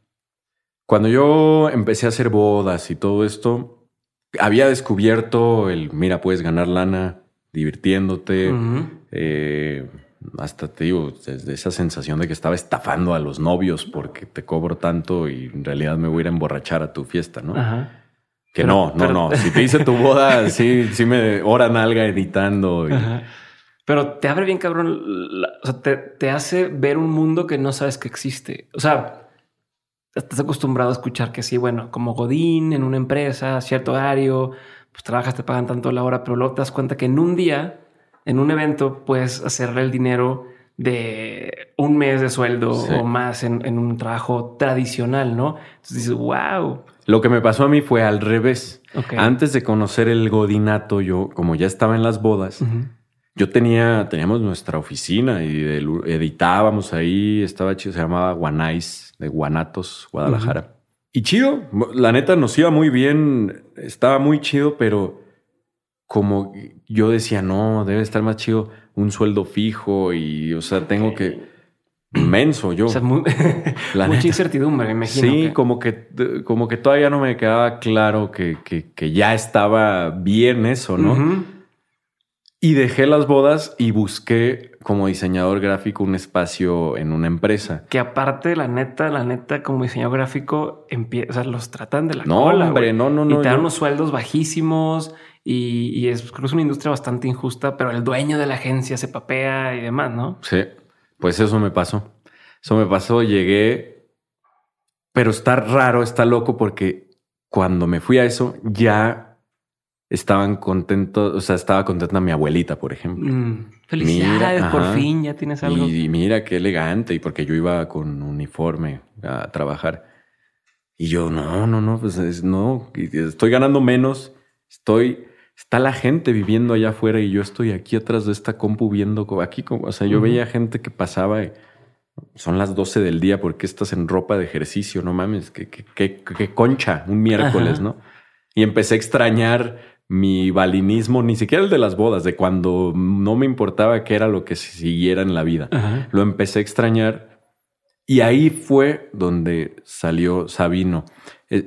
S1: Cuando yo empecé a hacer bodas y todo esto, había descubierto el, mira, puedes ganar lana divirtiéndote. eh, hasta te digo, desde esa sensación de que estaba estafando a los novios porque te cobro tanto y en realidad me voy a ir a emborrachar a tu fiesta, ¿no? Ajá. Que no, no, no. Si te hice tu boda, sí, sí me oran algo editando.
S2: Pero te abre bien, cabrón. o sea, te, te, hace ver un mundo que no sabes que existe. O sea, estás acostumbrado a escuchar que sí, bueno, como Godín en una empresa, cierto horario, pues trabajas, te pagan tanto la hora, pero luego te das cuenta que en un día en un evento puedes hacerle el dinero de un mes de sueldo o más en, un trabajo tradicional, ¿no? Entonces dices, wow.
S1: Lo que me pasó a mí fue al revés. Antes de conocer el godinato, yo, como ya estaba en las bodas, yo tenía, teníamos nuestra oficina y editábamos ahí, estaba chido, se llamaba Guanais, de Guanatos, Guadalajara. Y chido, la neta nos iba muy bien, estaba muy chido, pero como yo decía, no, debe estar más chido un sueldo fijo y, o sea, tengo que inmenso yo. O
S2: sea, mucha incertidumbre, me imagino.
S1: Sí, como que como que todavía no me quedaba claro que, que, ya estaba bien eso, ¿no? Y dejé las bodas y busqué como diseñador gráfico un espacio en una empresa.
S2: Que aparte, la neta, la neta, como diseñador gráfico, o sea, los tratan de la
S1: no, Hombre, no, no, no.
S2: Y te dan unos sueldos bajísimos y, es, creo que es una industria bastante injusta, pero el dueño de la agencia se papea y demás, ¿no?
S1: Sí, pues eso me pasó. Eso me pasó, llegué, pero está raro, está loco porque cuando me fui a eso ya estaban contentos, o sea, estaba contenta mi abuelita, por ejemplo. Mm,
S2: felicidades, por fin ya tienes algo.
S1: Y, mira qué elegante, y porque yo iba con uniforme a trabajar. Y yo, no, no, no, pues no, estoy ganando menos, estoy está la gente viviendo allá afuera y yo estoy aquí atrás de esta compu viendo aquí, o sea, yo veía gente que pasaba y son las 12 del día porque estás en ropa de ejercicio, no mames, que, concha, un miércoles, ¿no? Y empecé a extrañar mi balinismo, ni siquiera el de las bodas, de cuando no me importaba qué era lo que siguiera en la vida. Lo empecé a extrañar y ahí fue donde salió Sabino. Eh,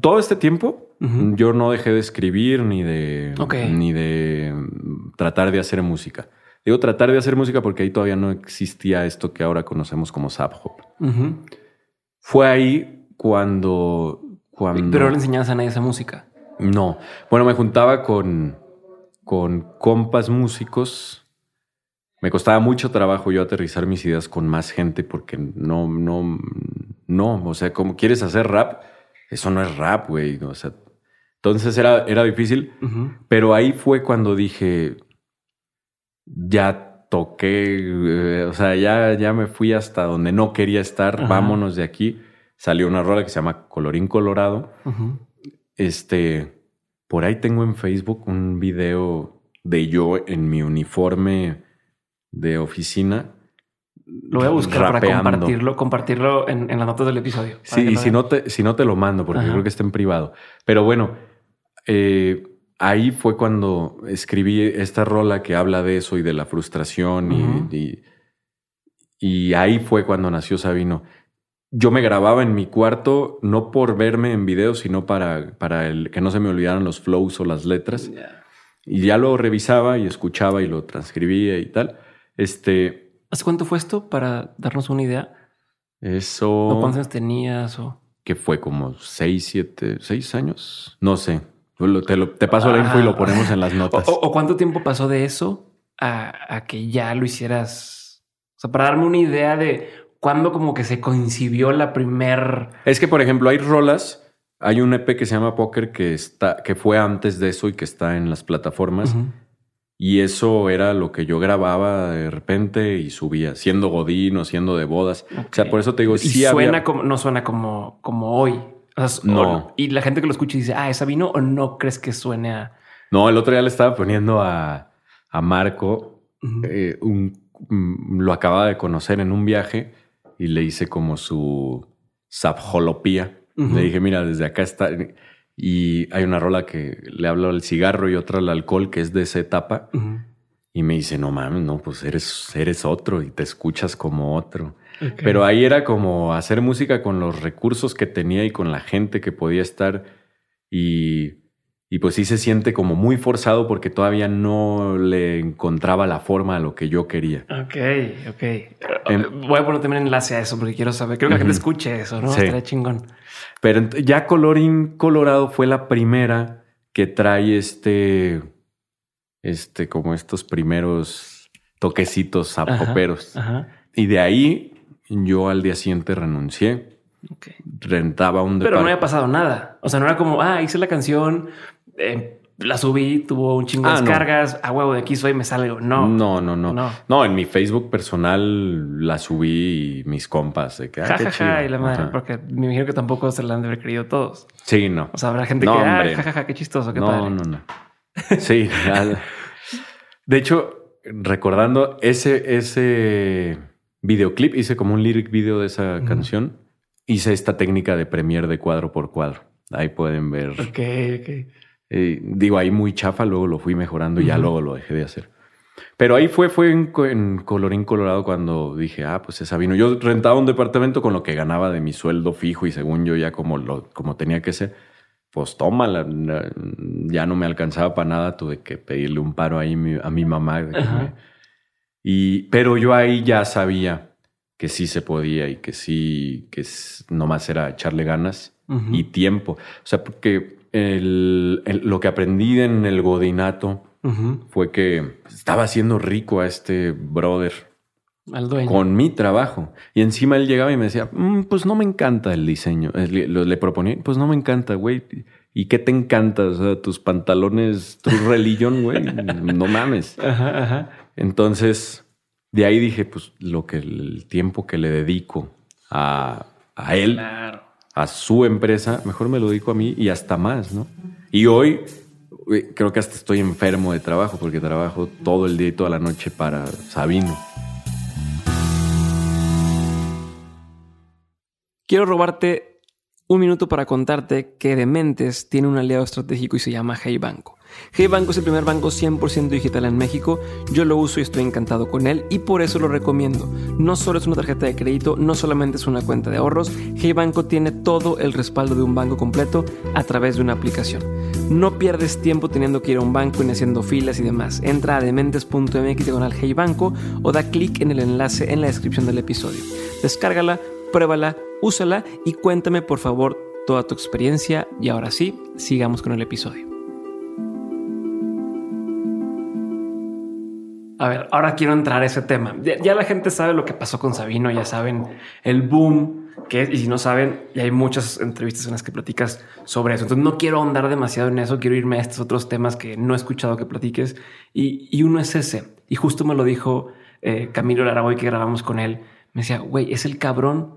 S1: todo este tiempo yo no dejé de escribir ni de, ni de tratar de hacer música. Digo tratar de hacer música porque ahí todavía no existía esto que ahora conocemos como Sub Hop. Fue ahí cuando, cuando...
S2: Pero no le enseñabas a nadie esa música.
S1: No. Bueno, me juntaba con, con compas músicos. Me costaba mucho trabajo yo aterrizar mis ideas con más gente porque no, no, no. O sea, como quieres hacer rap, eso no es rap, güey. O sea, entonces era, era difícil, pero ahí fue cuando dije, ya toqué, eh, o sea, ya, ya me fui hasta donde no quería estar, vámonos de aquí. Salió una rola que se llama Colorín Colorado. Este, por ahí tengo en Facebook un video de yo en mi uniforme de oficina.
S2: Lo voy a buscar para compartirlo, compartirlo en, las notas del episodio.
S1: Sí, y si no, te, si no te lo mando, porque creo que está en privado. Pero bueno, eh, ahí fue cuando escribí esta rola que habla de eso y de la frustración y, Y ahí fue cuando nació Sabino. Yo me grababa en mi cuarto, no por verme en video, sino para, para el, que no se me olvidaran los flows o las letras. Y ya lo revisaba y escuchaba y lo transcribía y tal. Este.
S2: ¿Hace cuánto fue esto para darnos una idea?
S1: Eso.
S2: ¿Cuántos años tenías? O...
S1: Que fue como seis, siete, seis años. No sé. Te, te paso la info y lo ah. ponemos en las notas.
S2: O, cuánto tiempo pasó de eso a, a, que ya lo hicieras? O sea, para darme una idea de cuándo como que se coincidió la primer...
S1: Es que, por ejemplo, hay rolas... Hay un EP que se llama Poker que está, que fue antes de eso y que está en las plataformas. Y eso era lo que yo grababa de repente y subía, siendo godín o siendo de bodas. O sea, por eso te digo,
S2: y suena como, no suena como, como hoy.
S1: no.
S2: y la gente que lo escucha dice, ah, ¿esa vino o no crees que suene a...?
S1: No, el otro día le estaba poniendo a, a Marco, eh, un, mm, lo acababa de conocer en un viaje y le hice como su sapjolopía. Le dije, mira, desde acá está y hay una rola que le hablo al cigarro y otra al alcohol, que es de esa etapa. Y me dice, no mames, no, pues eres, eres otro y te escuchas como otro. Pero ahí era como hacer música con los recursos que tenía y con la gente que podía estar. Y, y pues sí se siente como muy forzado porque todavía no le encontraba la forma a lo que yo quería.
S2: Ok, ok. Voy a poner también enlace a eso porque quiero saber. Creo que la gente escuche eso, ¿no? Sí. Estaría chingón.
S1: Pero ya Colorín Colorado fue la primera que trae este, este, como estos primeros toquecitos a Y de ahí yo al día siguiente renuncié. Rentaba un
S2: Pero no había pasado nada. O sea, no era como, ah, hice la canción, eh, la subí, tuvo un chingo de ah, descargas, a huevo de aquí soy, me salgo. No.
S1: No, no, no. No, en mi Facebook personal la subí y mis compas de que, ah,
S2: ja, y la madre, porque me imagino que tampoco se la han de haber creído todos.
S1: Sí, no.
S2: O sea, habrá gente que, ah, jajaja, qué chistoso, qué
S1: no,
S2: padre.
S1: No, no, no. Sí. de hecho, recordando ese, ese videoclip, hice como un lyric video de esa canción. Hice esta técnica de premier de cuadro por cuadro. Ahí pueden ver.
S2: Ok, ok.
S1: Eh, digo, ahí muy chafa, luego lo fui mejorando y ya luego lo dejé de hacer. Pero ahí fue, fue en, Colorín Colorado cuando dije, ah, pues esa vino. Yo rentaba un departamento con lo que ganaba de mi sueldo fijo y según yo ya como, lo, como tenía que ser, pues tómala. Ya no me alcanzaba para nada, tuve que pedirle un paro ahí a mi mamá. y, pero yo ahí ya sabía que sí se podía y que sí, que nomás era echarle ganas y tiempo. O sea, porque el, lo que aprendí en el godinato fue que estaba haciendo rico a este brother. Con mi trabajo. Y encima él llegaba y me decía, mm, pues no me encanta el diseño. Le, le proponía, pues no me encanta, güey. ¿Y qué te encanta? O sea, tus pantalones, tu religión, güey. No mames. Entonces, de ahí dije, pues lo que el tiempo que le dedico a, a él. Claro a su empresa, mejor me lo dedico a mí y hasta más, ¿no? Y hoy creo que hasta estoy enfermo de trabajo porque trabajo todo el día y toda la noche para Sabino.
S2: Quiero robarte un minuto para contarte que Dementes tiene un aliado estratégico y se llama Hey Banco. Hey Banco es el primer banco 100% digital en México. Yo lo uso y estoy encantado con él y por eso lo recomiendo. No solo es una tarjeta de crédito, no solamente es una cuenta de ahorros. Hey Banco tiene todo el respaldo de un banco completo a través de una aplicación. No pierdes tiempo teniendo que ir a un banco y haciendo filas y demás. Entra a dementes.mx diagonal o da clic en el enlace en la descripción del episodio. Descárgala, pruébala, úsala y cuéntame por favor toda tu experiencia. Y ahora sí, sigamos con el episodio. A ver, ahora quiero entrar a ese tema. Ya, la gente sabe lo que pasó con Sabino, ya saben el boom que es, y si no saben, ya hay muchas entrevistas en las que platicas sobre eso. Entonces no quiero ahondar demasiado en eso, quiero irme a estos otros temas que no he escuchado que platiques. Y, uno es ese. Y justo me lo dijo eh, Camilo Laraboy que grabamos con él. Me decía, güey, es el cabrón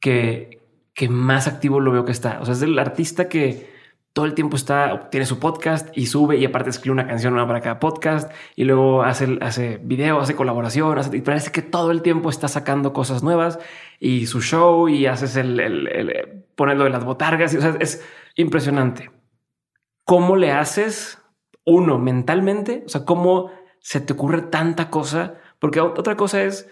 S2: que, que más activo lo veo que está. O sea, es el artista que todo el tiempo está, tiene su podcast y sube y aparte escribe una canción nueva para cada podcast y luego hace, hace video, hace colaboración, y parece que todo el tiempo está sacando cosas nuevas y su show y haces el, el ponerlo de las botargas. Es impresionante. ¿Cómo le haces uno mentalmente? O sea, ¿cómo se te ocurre tanta cosa? Porque otra cosa es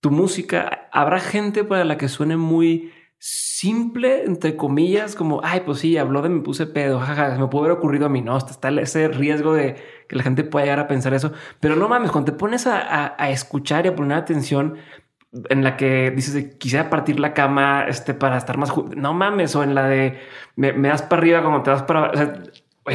S2: tu música, habrá gente para la que suene muy simple, entre comillas, como, ay, pues sí, habló de me puse pedo, jaja, me pudo haber ocurrido a mí, no, está ese riesgo de que la gente pueda llegar a pensar eso, pero no mames, cuando te pones a, escuchar y a poner atención en la que dices, quisiera partir la cama este, para estar más, no mames, o en la de me, das para arriba como te das para, o sea,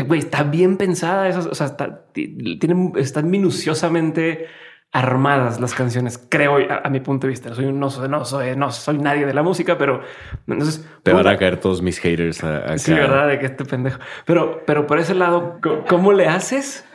S2: güey, está bien pensada, eso, o sea, está, tiene, están minuciosamente armadas las canciones, creo a, mi punto de vista. Soy un, no, soy, no, soy, no soy nadie de la música, pero entonces...
S1: Te van a caer todos mis haters a,
S2: Sí, verdad, de que este pendejo. Pero, pero por ese lado, ¿cómo le haces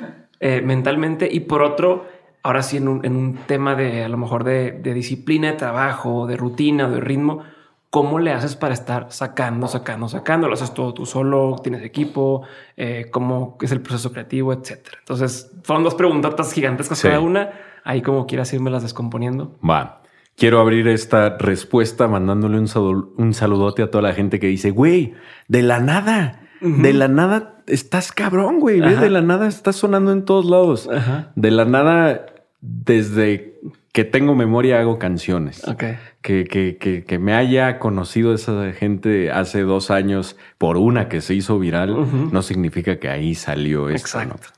S2: eh, mentalmente? Y por otro, ahora sí, en un, en un tema de a lo mejor de, de disciplina de trabajo, de rutina, de ritmo, ¿cómo le haces para estar sacando, sacando, sacando? ¿Lo haces todo tú solo? ¿Tienes equipo? Eh, ¿Cómo es el proceso creativo? Etcétera. Entonces, fueron dos preguntas gigantescas cada una ahí como quieras las descomponiendo.
S1: Va. Quiero abrir esta respuesta mandándole un, saludote a toda la gente que dice, güey, de la nada, de la nada estás cabrón, güey. De la nada estás sonando en todos lados. De la nada, desde que tengo memoria hago canciones.
S2: Okay.
S1: Que, que, que, que, me haya conocido esa gente hace dos años por una que se hizo viral, no significa que ahí salió esto. Exacto.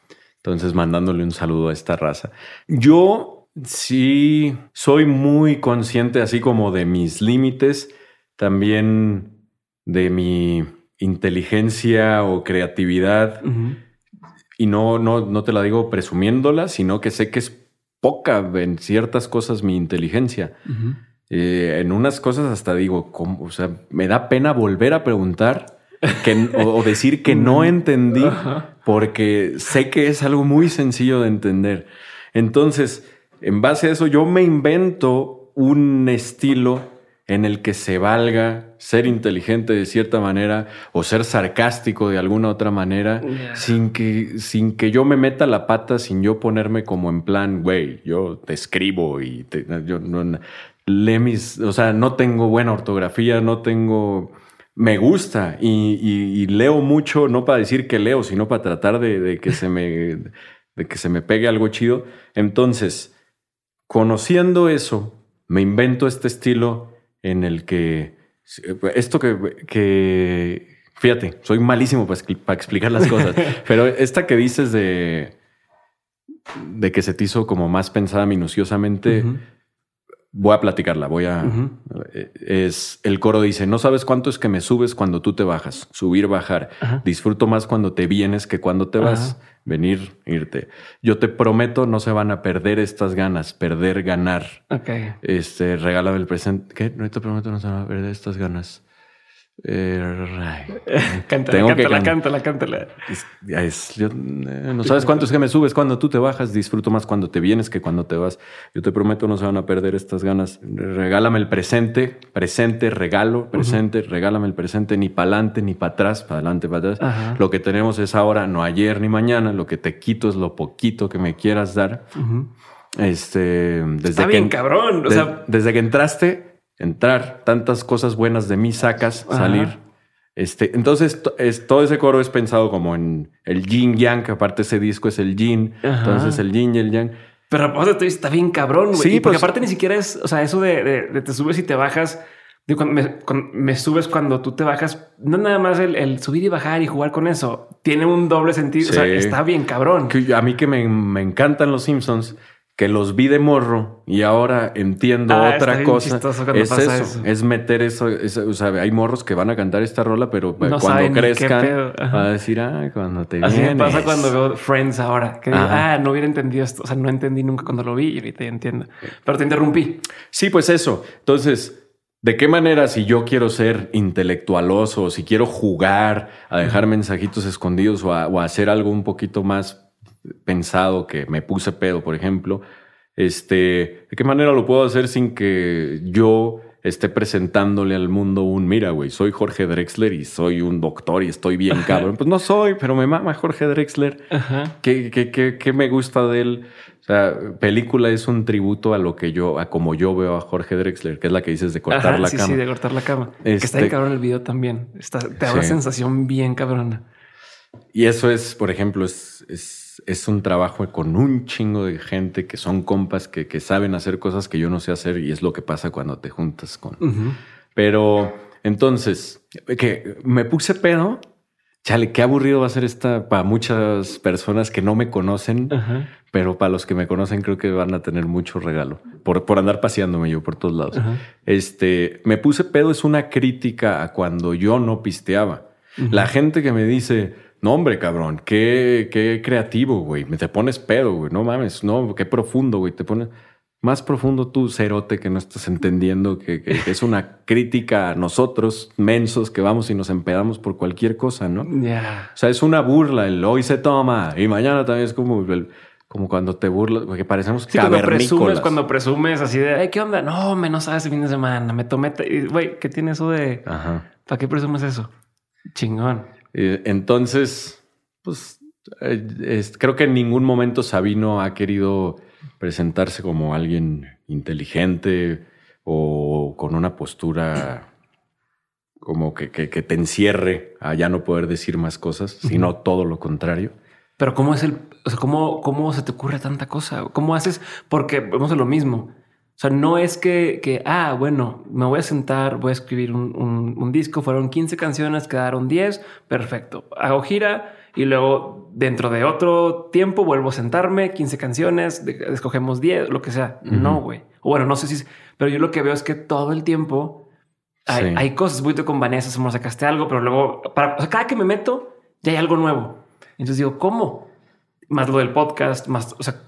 S1: Entonces, mandándole un saludo a esta raza. Yo sí soy muy consciente, así como de mis límites, también de mi inteligencia o creatividad. Y no, no, no te la digo presumiéndola, sino que sé que es poca en ciertas cosas mi inteligencia. Eh, en unas cosas hasta digo, o sea, me da pena volver a preguntar que, o, decir que no entendí porque sé que es algo muy sencillo de entender. Entonces, en base a eso, yo me invento un estilo en el que se valga ser inteligente de cierta manera o ser sarcástico de alguna otra manera sin, que, sin que yo me meta la pata, sin yo ponerme como en plan, güey, yo te escribo y yo no, le mis, o sea, no tengo buena ortografía, no tengo me gusta y, leo mucho, no para decir que leo, sino para tratar de, que se me, de que se me pegue algo chido. Entonces, conociendo eso, me invento este estilo en el que esto que, que fíjate, soy malísimo para, explicar las cosas, pero esta que dices de, de que se te hizo como más pensada minuciosamente voy a platicarla, voy a... Eh, es, el coro dice, no sabes cuánto es que me subes cuando tú te bajas, subir, bajar. Disfruto más cuando te vienes que cuando te vas, venir, irte. Yo te prometo, no se van a perder estas ganas, perder, ganar.
S2: Ok.
S1: Este, regálame el presente. ¿Qué? No te prometo, no se van a perder estas ganas. Eh,
S2: cántala, cántala, cántala, cántala,
S1: eh, no sabes cuánto es que me subes cuando tú te bajas. Disfruto más cuando te vienes que cuando te vas. Yo te prometo, no se van a perder estas ganas. Regálame el presente, presente, regalo, presente, regálame el presente, ni para adelante, ni para atrás, para adelante, para atrás. Lo que tenemos es ahora, no ayer ni mañana. Lo que te quito es lo poquito que me quieras dar. Este, desde
S2: Está bien, cabrón.
S1: desde que entraste, entrar, tantas cosas buenas de mí sacas, salir. Este, entonces, es, todo ese coro es pensado como en el yin yang, que aparte ese disco es el yin, entonces el yin y el yang.
S2: Pero aparte te está bien cabrón, güey. Sí, porque pues aparte ni siquiera es, o sea, eso de, te subes y te bajas. Cuando me, subes cuando tú te bajas, no nada más el, subir y bajar y jugar con eso. Tiene un doble sentido. O sea, está bien cabrón.
S1: a mí que me, me encantan los Simpsons que los vi de morro y ahora entiendo ah, otra cosa. Es eso, es meter eso, O sea, hay morros que van a cantar esta rola, pero cuando crezcan va a decir, ah, cuando te Así me
S2: pasa cuando veo Friends ahora, que digo, ah, no hubiera entendido esto. O sea, no entendí nunca cuando lo vi y ahorita ya entiendo. Pero te interrumpí.
S1: Sí, pues eso. Entonces, ¿De qué manera si yo quiero ser intelectualoso, si quiero jugar a dejar mensajitos escondidos o a hacer algo un poquito más pensado que me puse pedo, por ejemplo, este, ¿de qué manera lo puedo hacer sin que yo esté presentándole al mundo un, mira, güey, soy Jorge Drexler y soy un doctor y estoy bien cabrón? Pues no soy, pero me mama Jorge Drexler. ¿Qué, qué, me gusta de él? O sea, película es un tributo a lo que yo, a como yo veo a Jorge Drexler, que es la que dices de cortar la cama. Sí,
S2: de cortar la cama. que está bien este cabrón el video también. Está, te da una sensación bien cabrona.
S1: Y eso es, por ejemplo, es es un trabajo con un chingo de gente que son compas que, que, saben hacer cosas que yo no sé hacer y es lo que pasa cuando te juntas con. Pero entonces, que me puse pedo. Chale, qué aburrido va a ser esta para muchas personas que no me conocen, pero para los que me conocen creo que van a tener mucho regalo por, por andar paseándome yo por todos lados. Este, me puse pedo es una crítica a cuando yo no pisteaba. La gente que me dice, no, hombre, cabrón, qué, qué creativo, güey. Me te pones pedo, güey. No mames, no, qué profundo, güey. Te pones más profundo tú, cerote, que no estás entendiendo que, es una crítica a nosotros, mensos, que vamos y nos empedamos por cualquier cosa, ¿no?
S2: Ya.
S1: O sea, es una burla. El hoy se toma y mañana también es como como cuando te burlas, porque parecemos
S2: sí, cuando presumes, cuando presumes así de, ¿qué onda? No, me no sabes el fin de semana, me tomé, güey, ¿qué tiene eso de, Ajá. ¿para qué presumes eso? Chingón.
S1: Entonces, pues eh, creo que en ningún momento Sabino ha querido presentarse como alguien inteligente o con una postura como que, que, te encierre a ya no poder decir más cosas, sino todo lo contrario.
S2: Pero ¿cómo es el, o sea, cómo, cómo se te ocurre tanta cosa? ¿Cómo haces? Porque vamos a lo mismo. O sea, no es que, que, ah, bueno, me voy a sentar, voy a escribir un, un, disco, fueron 15 canciones, quedaron 10, perfecto. Hago gira y luego dentro de otro tiempo vuelvo a sentarme, 15 canciones, escogemos 10, lo que sea. No, güey. O bueno, no sé si, pero yo lo que veo es que todo el tiempo hay, hay cosas. Voy con Vanessa, somos sacaste algo, pero luego, para, o sea, cada que me meto, ya hay algo nuevo. Entonces digo, ¿cómo? Más lo del podcast, más, o sea,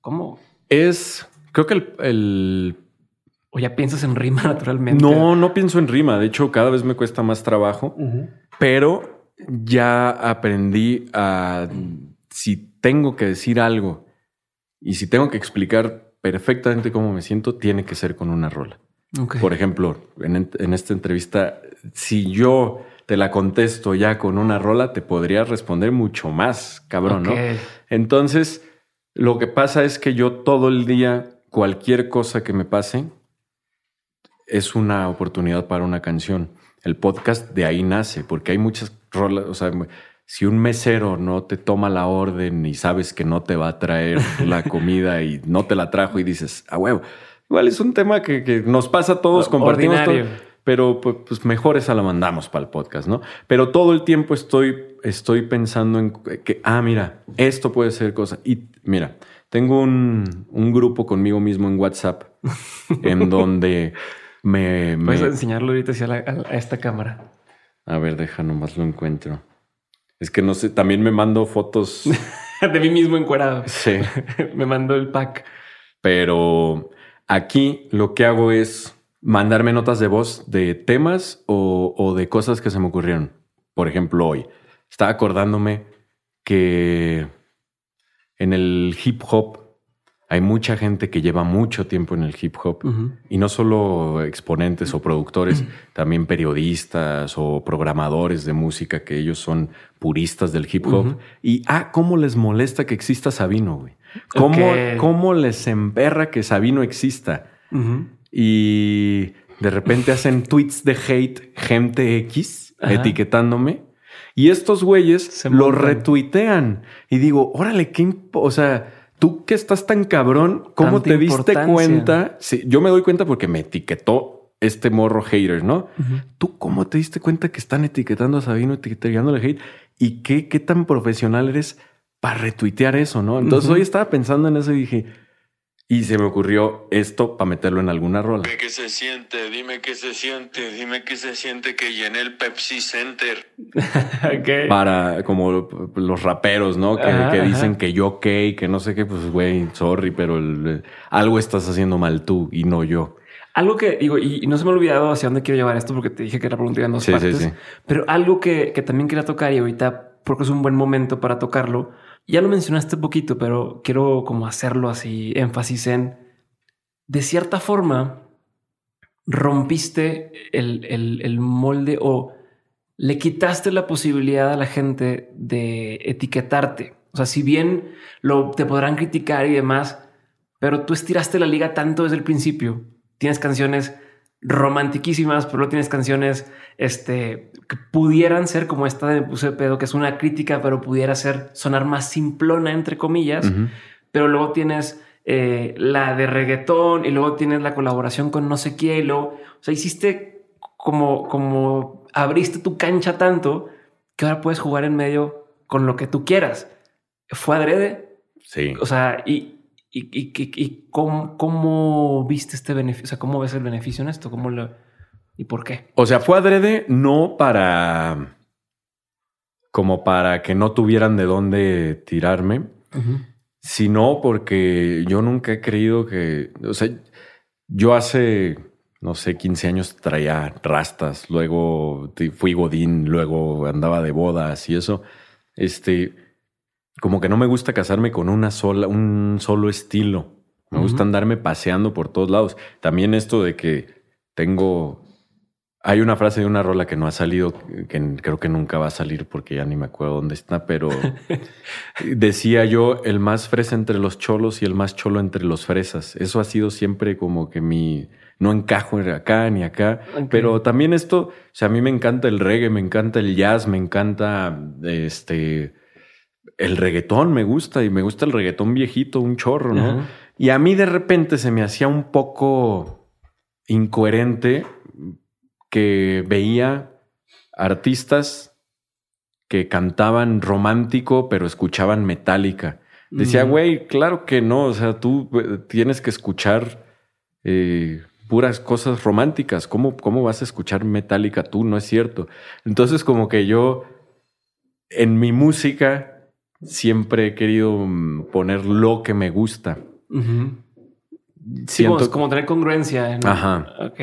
S2: ¿cómo?
S1: Es Creo que el,
S2: O ya piensas en rima naturalmente.
S1: No, no pienso en rima. De hecho, cada vez me cuesta más trabajo. Pero ya aprendí a... Si tengo que decir algo y si tengo que explicar perfectamente cómo me siento, tiene que ser con una rola. Por ejemplo, en, esta entrevista, si yo te la contesto ya con una rola, te podría responder mucho más, cabrón, ¿no? Entonces, lo que pasa es que yo todo el día cualquier cosa que me pase es una oportunidad para una canción. El podcast de ahí nace, porque hay muchas rolas, o sea, si un mesero no te toma la orden y sabes que no te va a traer la comida y no te la trajo y dices, a huevo, igual es un tema que, nos pasa a todos, compartimos todo, pero pues, pues, mejor esa la mandamos para el podcast, ¿no? Pero todo el tiempo estoy, estoy pensando en que, ah, mira, esto puede ser cosa. Y mira, tengo un, grupo conmigo mismo en WhatsApp en donde me,
S2: Puedes enseñarlo ahorita hacia a, esta cámara.
S1: A ver, deja nomás lo encuentro. Es que no sé, también me mando fotos
S2: de mí mismo encuadrado.
S1: Sí.
S2: me mando el pack.
S1: Pero aquí lo que hago es mandarme notas de voz de temas o, o de cosas que se me ocurrieron. Por ejemplo, hoy estaba acordándome que en el hip hop. Hay mucha gente que lleva mucho tiempo en el hip hop. Y no solo exponentes o productores, también periodistas o programadores de música que ellos son puristas del hip hop. Y ah, cómo les molesta que exista Sabino, güey. ¿Cómo, ¿Cómo, les emperra que Sabino exista? Y de repente hacen tweets de hate, gente X, etiquetándome y estos güeyes lo retuitean. Y digo, órale, qué... O sea, tú que estás tan cabrón, ¿cómo te diste cuenta? Sí, yo me doy cuenta porque me etiquetó este morro hater, ¿no? ¿Tú cómo te diste cuenta que están etiquetando a Sabino, etiquetándole hate? ¿Y qué, qué tan profesional eres para retuitear eso, no? Entonces hoy estaba pensando en eso y dije, y se me ocurrió esto para meterlo en alguna rola.
S3: Dime qué se siente, dime qué se siente, dime qué se siente que llené el Pepsi Center.
S1: Para como los raperos, ¿no? Que, dicen que yo ok, que no sé qué, pues güey, sorry, pero algo estás haciendo mal tú y no yo.
S2: Algo que digo, y, no se me ha olvidado hacia dónde quiero llevar esto porque te dije que era pregunta en dos partes, pero algo que, que también quería tocar y ahorita porque es un buen momento para tocarlo ya lo mencionaste un poquito, pero quiero como hacerlo así, énfasis en, de cierta forma, rompiste el, molde o le quitaste la posibilidad a la gente de etiquetarte. O sea, si bien lo, te podrán criticar y demás, pero tú estiraste la liga tanto desde el principio. Tienes canciones romantiquísimas, pero tienes canciones este, que pudieran ser como esta de Me puse pedo, que es una crítica, pero pudiera ser sonar más simplona, entre comillas. Pero luego tienes eh, la de reggaetón y luego tienes la colaboración con no sé quién. o sea, hiciste como, como abriste tu cancha tanto que ahora puedes jugar en medio con lo que tú quieras. ¿Fue adrede?
S1: Sí.
S2: O sea, y, y, y, y cómo, cómo, viste este beneficio, o sea, cómo ves el beneficio en esto, cómo lo y por qué.
S1: O sea, fue adrede no para como para que no tuvieran de dónde tirarme, sino porque yo nunca he creído que, o sea, yo hace, no sé, 15 años traía rastas, luego fui godín, luego andaba de bodas y eso. Este, como que no me gusta casarme con una sola, un solo estilo. Me gusta andarme paseando por todos lados. También esto de que tengo hay una frase de una rola que no ha salido, que creo que nunca va a salir porque ya ni me acuerdo dónde está, pero decía yo, el más fresa entre los cholos y el más cholo entre los fresas. Eso ha sido siempre como que mi, no encajo acá ni acá, pero también esto, o sea, a mí me encanta el reggae, me encanta el jazz, me encanta este, el reggaetón me gusta y me gusta el reggaetón viejito, un chorro, ¿no? Y a mí de repente se me hacía un poco incoherente que veía artistas que cantaban romántico, pero escuchaban metálica. Decía, güey, claro que no. O sea, tú eh, tienes que escuchar eh, puras cosas románticas. ¿Cómo, ¿Cómo vas a escuchar metálica tú? No es cierto. Entonces, como que yo en mi música siempre he querido mm, poner lo que me gusta.
S2: Siento... como, tener congruencia.
S1: Ajá.
S2: Ok.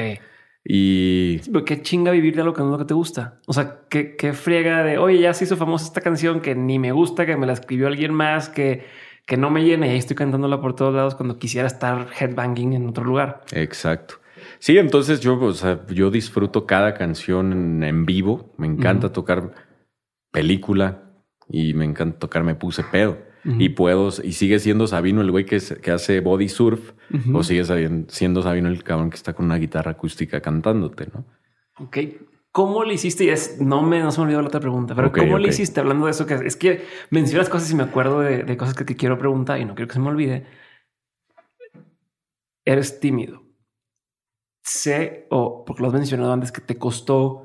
S1: Y.
S2: pero qué chinga vivir de algo que no es lo que te gusta. O sea, qué, qué friega de oye, ya se hizo famosa esta canción que ni me gusta, que me la escribió alguien más, que, que no me llena y ahí estoy cantándola por todos lados cuando quisiera estar headbanging en otro lugar.
S1: Exacto. Sí, entonces yo, o sea, yo disfruto cada canción en, vivo. Me encanta tocar película y me encanta tocar Me Puse Pedo y puedo, y sigue siendo Sabino el güey que, que hace body surf, o sigue siendo Sabino el cabrón que está con una guitarra acústica cantándote, ¿no?
S2: Ok. ¿Cómo le hiciste? Y es, no me, no se me olvidó la otra pregunta, pero ¿cómo le hiciste hablando de eso? Que es que mencionas cosas y me acuerdo de, cosas que te quiero preguntar y no quiero que se me olvide. Eres tímido. Sé, o porque lo has mencionado antes, que te costó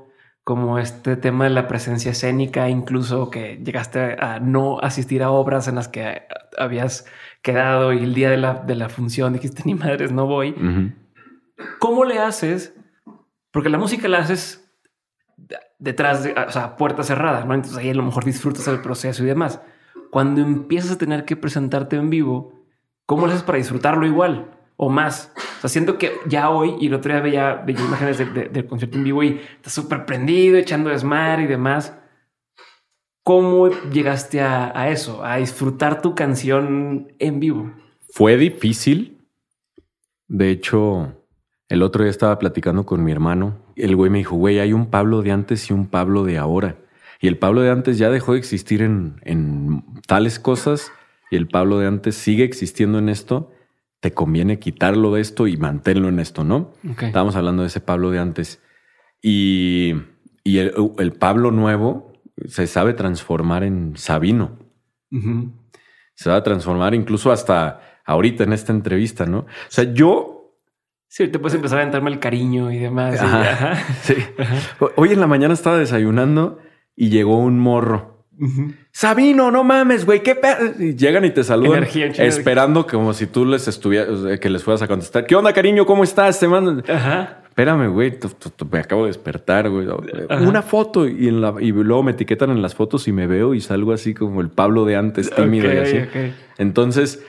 S2: como este tema de la presencia escénica, incluso que llegaste a no asistir a obras en las que habías quedado y el día de la, de la función dijiste ni madres, no voy. ¿Cómo le haces? Porque la música la haces detrás de, o sea, puerta cerrada, ¿no? Entonces ahí a lo mejor disfrutas el proceso y demás. Cuando empiezas a tener que presentarte en vivo, ¿cómo le haces para disfrutarlo igual? O más. O sea, siento que ya hoy y el otro día veía, veía imágenes del concierto en vivo y está súper prendido, echando desmar y demás. ¿Cómo llegaste a, eso, a disfrutar tu canción en vivo?
S1: Fue difícil. De hecho, el otro día estaba platicando con mi hermano. El güey me dijo, güey, hay un Pablo de antes y un Pablo de ahora. Y el Pablo de antes ya dejó de existir en, en tales cosas y el Pablo de antes sigue existiendo en esto te conviene quitarlo de esto y mantenerlo en esto, ¿no? Estábamos hablando de ese Pablo de antes. Y, el, Pablo nuevo se sabe transformar en Sabino. Se va a transformar incluso hasta ahorita en esta entrevista, ¿no? O sea, yo...
S2: Sí, te puedes empezar a aventarme el cariño y demás.
S1: Sí. Hoy en la mañana estaba desayunando y llegó un morro Sabino, no mames, güey, qué Y llegan y te saludan esperando como si tú les estuvieras, que les fueras a contestar. ¿Qué onda, cariño? ¿Cómo estás? Te mando. Ajá. Espérame, güey, me acabo de despertar, güey. Una foto y, en la, y luego me etiquetan en las fotos y me veo y salgo así como el Pablo de antes, tímido y así. Entonces,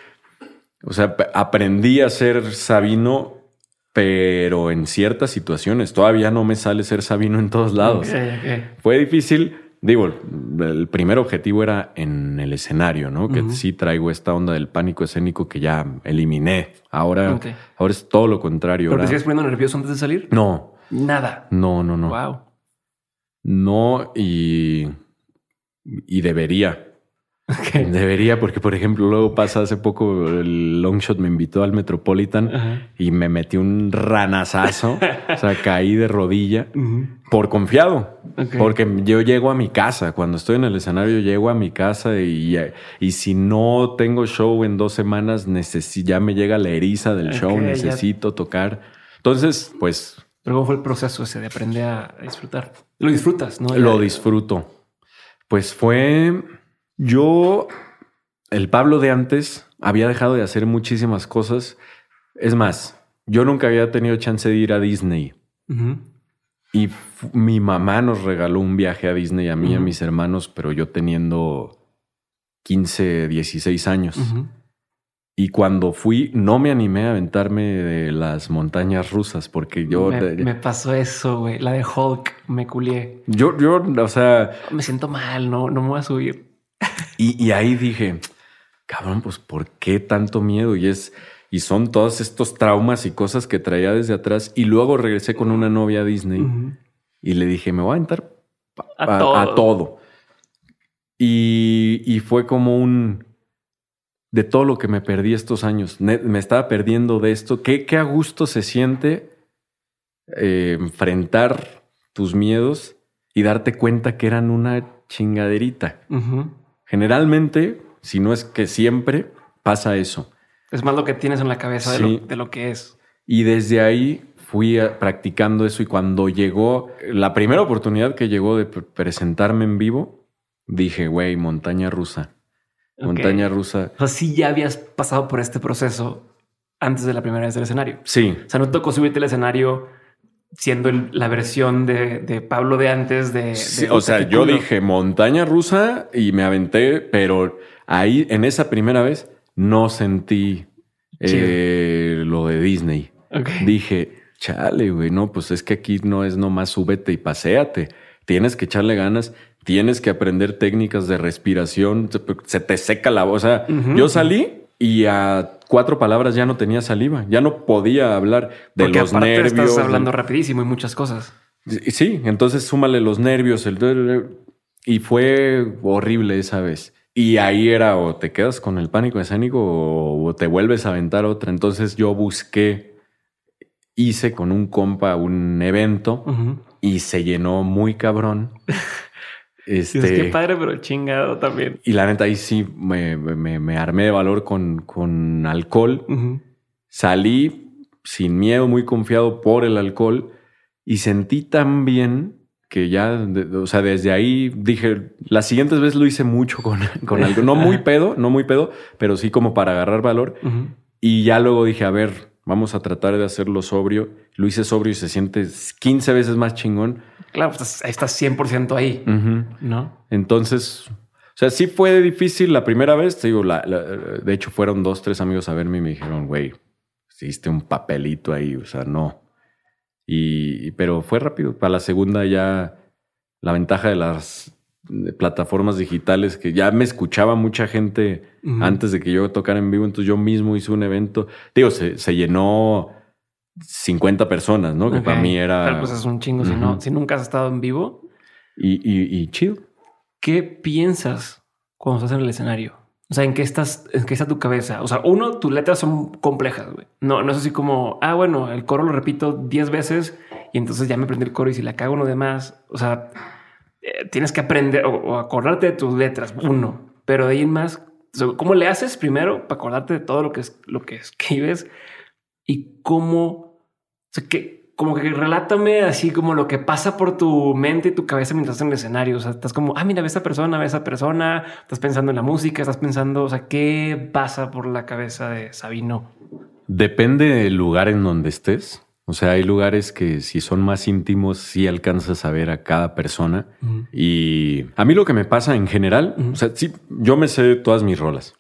S1: o sea, aprendí a ser Sabino, pero en ciertas situaciones. Todavía no me sale ser Sabino en todos lados. Fue difícil Digo, el primer objetivo era en el escenario, ¿no? Que sí traigo esta onda del pánico escénico que ya eliminé. Ahora, ahora es todo lo contrario.
S2: ¿Pero te sigues poniendo nervioso antes de salir?
S1: No.
S2: Nada.
S1: No, no, no.
S2: Wow.
S1: No, y, y debería. Debería, porque por ejemplo, luego pasa hace poco el Longshot me invitó al Metropolitan y me metí un ranazazo. o sea, caí de rodilla por confiado. Porque yo llego a mi casa. Cuando estoy en el escenario, llego a mi casa y, y si no tengo show en dos semanas, ya me llega la eriza del show, necesito tocar. Entonces, pues.
S2: Pero ¿cómo fue el proceso ese de aprender a disfrutar? Lo disfrutas, ¿no?
S1: Lo disfruto. Pues fue yo, el Pablo de antes, había dejado de hacer muchísimas cosas. Es más, yo nunca había tenido chance de ir a Disney. Y mi mamá nos regaló un viaje a Disney a mí y a mis hermanos, pero yo teniendo 15, 16 años. Y cuando fui, no me animé a aventarme de las montañas rusas porque yo...
S2: Me, pasó eso, güey. La de Hulk, me culié.
S1: Yo, yo, o sea...
S2: Me siento mal, no, no me voy a subir.
S1: Y, ahí dije, cabrón, pues ¿por qué tanto miedo? Y es, y son todos estos traumas y cosas que traía desde atrás. Y luego regresé con una novia a Disney y le dije, me voy a entrar a, todo. Y, fue como un de todo lo que me perdí estos años. Me estaba perdiendo de esto. Qué, qué a gusto se siente eh, enfrentar tus miedos y darte cuenta que eran una chingaderita. Generalmente, si no es que siempre, pasa eso.
S2: Es más lo que tienes en la cabeza de, lo, que es.
S1: Y desde ahí fui practicando eso y cuando llegó, la primera oportunidad que llegó de presentarme en vivo, dije, güey, montaña rusa. Montaña rusa.
S2: O sea, sí ya habías pasado por este proceso antes de la primera vez del escenario.
S1: Sí.
S2: O sea, no tocó subirte al escenario siendo la versión de, Pablo de antes de...
S1: o sea, yo dije montaña rusa y me aventé, pero ahí en esa primera vez no sentí eh, lo de Disney. Dije, chale, güey, no, pues es que aquí no es nomás súbete y paséate. Tienes que echarle ganas, tienes que aprender técnicas de respiración, se te seca la voz. O sea, yo salí y a cuatro palabras ya no tenía saliva, ya no podía hablar de Porque los nervios.
S2: Estás hablando rapidísimo y muchas cosas.
S1: Sí, entonces súmale los nervios, el y fue horrible esa vez. Y ahí era o te quedas con el pánico escénico o te vuelves a aventar otra. Entonces yo busqué, hice con un compa un evento y se llenó muy cabrón.
S2: Este, es que padre, pero chingado también.
S1: Y la neta, ahí sí me, armé de valor con, con alcohol. Salí sin miedo, muy confiado por el alcohol y sentí tan bien que ya, o sea, desde ahí dije, las siguientes veces lo hice mucho con, con algo, no muy pedo, no muy pedo, pero sí como para agarrar valor. Y ya luego dije, a ver, vamos a tratar de hacerlo sobrio. Lo hice sobrio y se siente 15 veces más chingón
S2: Claro, pues estás 100% ahí, ¿no?
S1: Entonces, o sea, sí fue difícil la primera vez. Te digo, de hecho, fueron dos, tres amigos a verme y me dijeron, güey, hiciste un papelito ahí, o sea, no. Y, pero fue rápido. Para la segunda ya la ventaja de las plataformas digitales que ya me escuchaba mucha gente antes de que yo tocara en vivo, entonces yo mismo hice un evento. Digo, se, se llenó 50 personas, ¿no? Que para mí era.
S2: Pero pues es un chingo si no, si nunca has estado en vivo.
S1: Y, y, chill.
S2: ¿Qué piensas cuando estás en el escenario? O sea, ¿en qué estás, en qué está tu cabeza? O sea, uno, tus letras son complejas, güey. No, no es así como, ah, bueno, el coro lo repito 10 veces y entonces ya me aprendí el coro y si la cago uno de más, o sea, eh, tienes que aprender o, acordarte de tus letras, uno. Pero de ahí en más, ¿cómo le haces primero para acordarte de todo lo que es lo que escribes y cómo o sea, que como que relátame así como lo que pasa por tu mente y tu cabeza mientras estás en el escenario. O sea, estás como, ah, mira, ve a esa persona, ve a esa persona, estás pensando en la música, estás pensando, o sea, ¿qué pasa por la cabeza de Sabino?
S1: Depende del lugar en donde estés. O sea, hay lugares que si son más íntimos, sí alcanzas a ver a cada persona. Y a mí lo que me pasa en general, o sea, sí, yo me sé todas mis rolas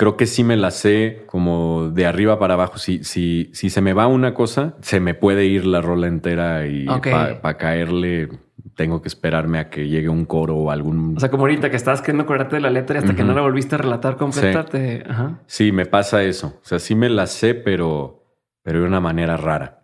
S1: creo que sí me la sé como de arriba para abajo. Si, si, si se me va una cosa, se me puede ir la rola entera y para caerle tengo que esperarme a que llegue un coro o algún.
S2: O sea, como ahorita que estabas queriendo acordarte de la letra y hasta que no la volviste a relatar completa, sí.
S1: Sí, me pasa eso. O sea, sí me la sé, pero, pero de una manera rara.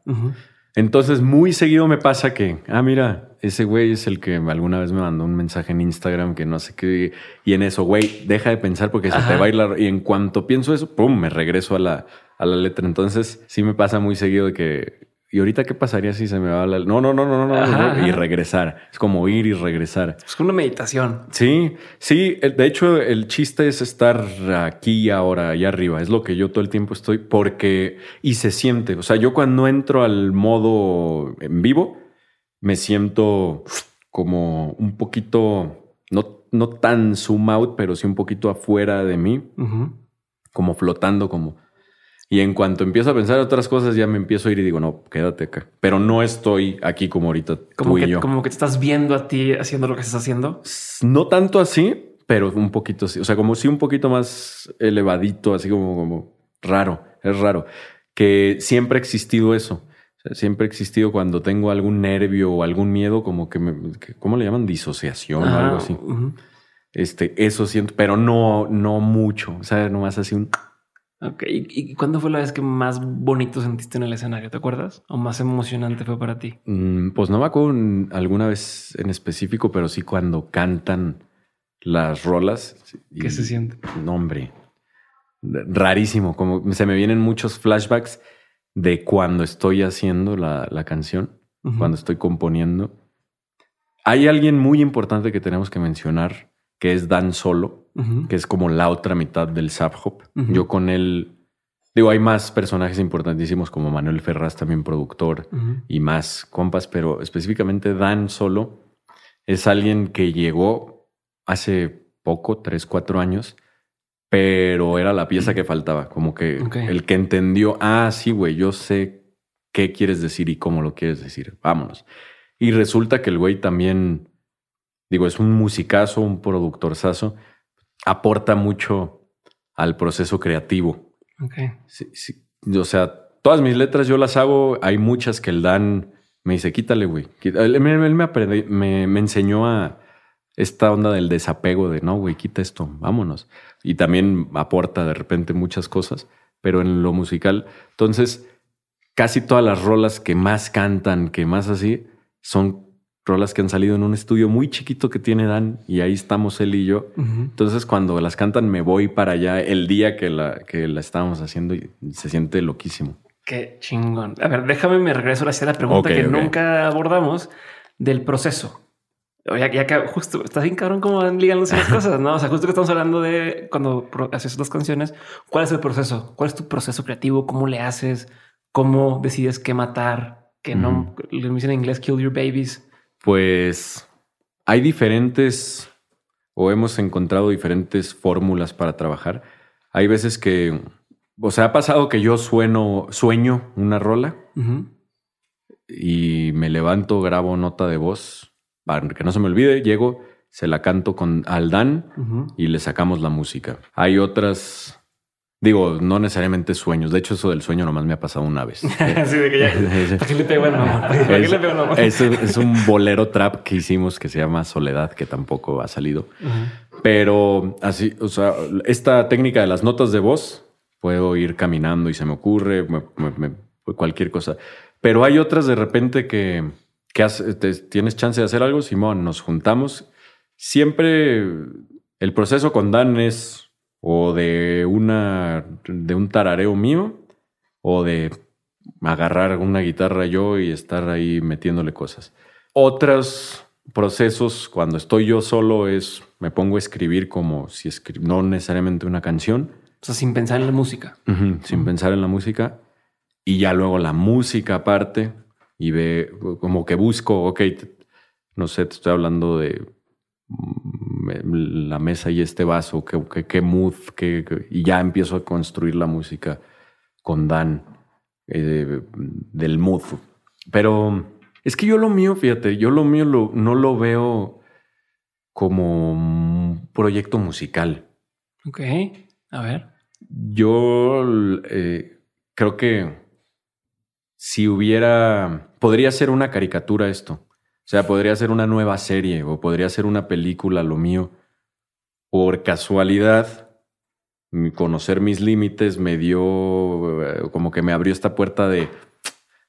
S1: Entonces, muy seguido me pasa que, ah, mira, ese güey es el que alguna vez me mandó un mensaje en Instagram que no sé qué. Y en eso, güey, deja de pensar porque se te va a ir la... Y en cuanto pienso eso, pum, me regreso a la, a la letra. Entonces, sí me pasa muy seguido de que ¿Y ahorita qué pasaría si se me va la... No, no, no, no, no, y regresar. Es como ir y regresar.
S2: Es como una meditación.
S1: Sí, sí. De hecho, el chiste es estar aquí ahora, allá arriba. Es lo que yo todo el tiempo estoy porque... Y se siente. O sea, yo cuando entro al modo en vivo, me siento como un poquito... No, no tan zoom out, pero sí un poquito afuera de mí. Como flotando, como y en cuanto empiezo a pensar otras cosas, ya me empiezo a ir y digo, no, quédate acá. Pero no estoy aquí como ahorita
S2: como
S1: tú
S2: que,
S1: y yo.
S2: Como que te estás viendo a ti haciendo lo que estás haciendo.
S1: No tanto así, pero un poquito así. O sea, como si un poquito más elevadito, así como, como raro. Es raro. Que siempre ha existido eso. siempre ha existido cuando tengo algún nervio o algún miedo, como que me, ¿cómo le llaman? Disociación o algo así. Este, eso siento, pero no, no mucho. O sea, nomás así un
S2: Ok, ¿Y, cuándo fue la vez que más bonito sentiste en el escenario? ¿Te acuerdas? ¿O más emocionante fue para ti?
S1: Mm, pues no me acuerdo alguna vez en específico, pero sí cuando cantan las rolas.
S2: ¿Qué se siente?
S1: No, hombre, rarísimo. Como se me vienen muchos flashbacks de cuando estoy haciendo la, canción, cuando estoy componiendo. Hay alguien muy importante que tenemos que mencionar que es Dan Solo, que es como la otra mitad del Zap Hop. Yo con él, digo, hay más personajes importantísimos como Manuel Ferraz, también productor, y más compas, pero específicamente Dan Solo es alguien que llegó hace poco, tres, cuatro años, pero era la pieza que faltaba, como que el que entendió, ah, sí, güey, yo sé qué quieres decir y cómo lo quieres decir, vámonos. Y resulta que el güey también digo, es un musicazo, un productorzazo, aporta mucho al proceso creativo.
S2: Ok.
S1: O sea, todas mis letras yo las hago, hay muchas que el Dan me dice, quítale, güey. Él, me, me, enseñó a esta onda del desapego de, no, güey, quita esto, vámonos. Y también aporta de repente muchas cosas, pero en lo musical, entonces, casi todas las rolas que más cantan, que más así, son rolas que han salido en un estudio muy chiquito que tiene Dan y ahí estamos él y yo. Entonces cuando las cantan me voy para allá el día que la, que la estábamos haciendo y se siente loquísimo.
S2: Qué chingón. A ver, déjame me regreso a la pregunta que nunca abordamos del proceso. Ya, ya, que justo estás bien cabrón cómo ligan las cosas, ¿no? O sea, justo que estamos hablando de cuando haces las canciones, ¿cuál es el proceso? ¿Cuál es tu proceso creativo? ¿Cómo le haces? ¿Cómo decides qué matar? Que no, le dicen en inglés, kill your babies.
S1: Pues hay diferentes o hemos encontrado diferentes fórmulas para trabajar. Hay veces que, o sea, ha pasado que yo sueno, sueño una rola y me levanto, grabo nota de voz para que no se me olvide, llego, se la canto con Aldan y le sacamos la música. Hay otras Digo, no necesariamente sueños. De hecho, eso del sueño nomás me ha pasado una vez.
S2: Así de que ya. ¿Para qué le pego
S1: es, es, un bolero trap que hicimos que se llama Soledad, que tampoco ha salido. Pero así, o sea, esta técnica de las notas de voz, puedo ir caminando y se me ocurre cualquier cosa. Pero hay otras de repente que, que tienes chance de hacer algo, Simón, nos juntamos. Siempre el proceso con Dan es o de una de un tarareo mío o de agarrar una guitarra yo y estar ahí metiéndole cosas. Otros procesos cuando estoy yo solo es me pongo a escribir como si escribo, no necesariamente una canción.
S2: O sea, sin pensar en la música.
S1: sin pensar en la música. Y ya luego la música aparte y ve como que busco, ok, no sé, te estoy hablando de la mesa y este vaso, qué, qué, mood, y ya empiezo a construir la música con Dan eh, del mood. Pero es que yo lo mío, fíjate, yo lo mío no lo veo como un proyecto musical.
S2: Ok, a ver.
S1: Yo eh, creo que si hubiera, podría ser una caricatura esto. O sea, podría ser una nueva serie o podría ser una película, lo mío. Por casualidad, conocer mis límites me dio, eh, como que me abrió esta puerta de,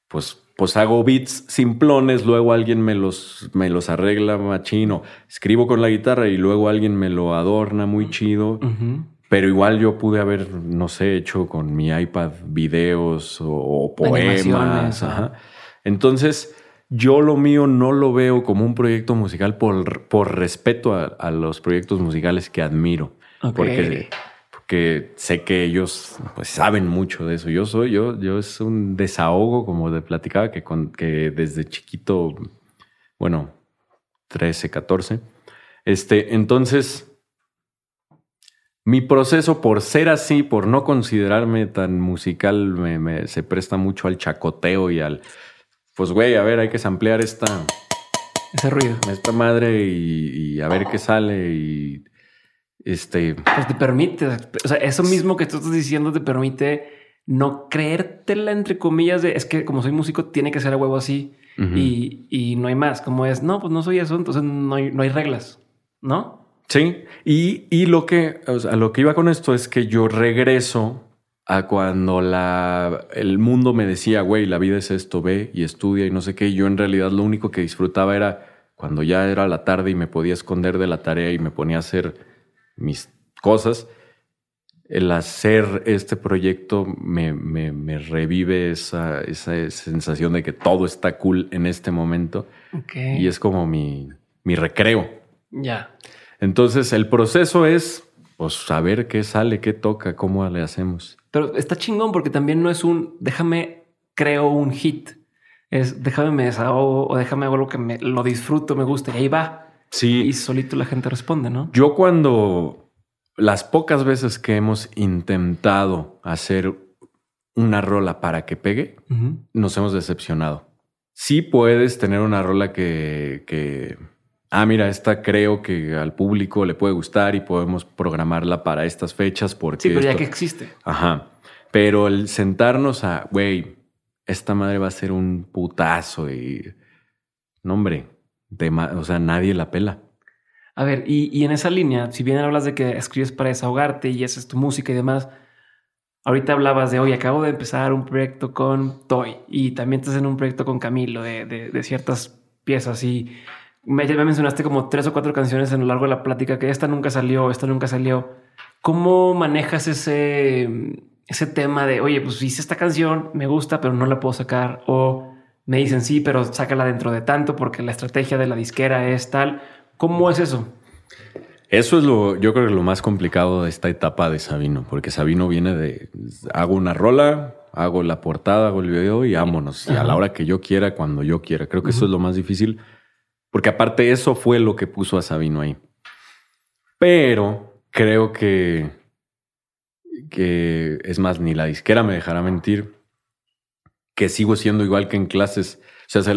S1: pues pues hago beats simplones, luego alguien me los, me los arregla machino, escribo con la guitarra y luego alguien me lo adorna muy chido. Pero igual yo pude haber, no sé, hecho con mi iPad videos o, poemas. Entonces, yo lo mío no lo veo como un proyecto musical por, por respeto a, los proyectos musicales que admiro. Porque, porque, sé que ellos pues, saben mucho de eso. Yo soy, yo, yo es un desahogo, como de platicaba, que, con, que desde chiquito, bueno, 13, 14. Este, entonces, mi proceso, por ser así, por no considerarme tan musical, me, se presta mucho al chacoteo y al. Pues, güey, a ver, hay que samplear esta.
S2: Ese ruido.
S1: Esta madre y, a ver qué sale. Y. Este.
S2: Pues te permite. O sea, eso mismo que tú estás diciendo te permite no creértela, entre comillas, de es que como soy músico, tiene que ser a huevo así. y, y, no hay más. Como es, no, pues no soy eso, entonces no hay, no hay reglas, ¿no?
S1: Sí, y, lo que, a lo que iba con esto es que yo regreso a cuando la, el mundo me decía, güey, la vida es esto, ve y estudia y no sé qué. Y yo en realidad lo único que disfrutaba era cuando ya era la tarde y me podía esconder de la tarea y me ponía a hacer mis cosas. El hacer este proyecto me, me, revive esa, esa, sensación de que todo está cool en este momento. Y es como mi, mi recreo.
S2: Ya.
S1: Entonces, el proceso es pues, saber qué sale, qué toca, cómo le hacemos.
S2: Pero está chingón porque también no es un déjame creo un hit. Es déjame me desahogo o déjame hago lo que me lo disfruto, me gusta y ahí va.
S1: Sí.
S2: Y solito la gente responde, ¿no?
S1: Yo cuando las pocas veces que hemos intentado hacer una rola para que pegue, nos hemos decepcionado. Sí puedes tener una rola que, que ah, mira, esta creo que al público le puede gustar y podemos programarla para estas fechas porque...
S2: Sí, pero ya que existe.
S1: Ajá. Pero el sentarnos a, güey, esta madre va a ser un putazo y... No, hombre, o sea, nadie la pela.
S2: A ver, y, y, en esa línea, si bien hablas de que escribes para desahogarte y haces tu música y demás, ahorita hablabas de, hoy acabo de empezar un proyecto con Toy y también estás en un proyecto con Camilo de, de, de ciertas piezas y me, mencionaste como tres o cuatro canciones en lo largo de la plática que esta nunca salió, esta nunca salió. ¿Cómo manejas ese, ese tema de, oye, pues hice esta canción, me gusta, pero no la puedo sacar? O me dicen, sí, pero sácala dentro de tanto porque la estrategia de la disquera es tal. ¿Cómo es eso?
S1: Eso es lo, yo creo que lo más complicado de esta etapa de Sabino, porque Sabino viene de, hago una rola, hago la portada, hago el video y vámonos. Y a la hora que yo quiera, cuando yo quiera. Creo que eso es lo más difícil porque aparte eso fue lo que puso a Sabino ahí. Pero creo que, que es más, ni la disquera me dejará mentir, que sigo siendo igual que en clases. O sea,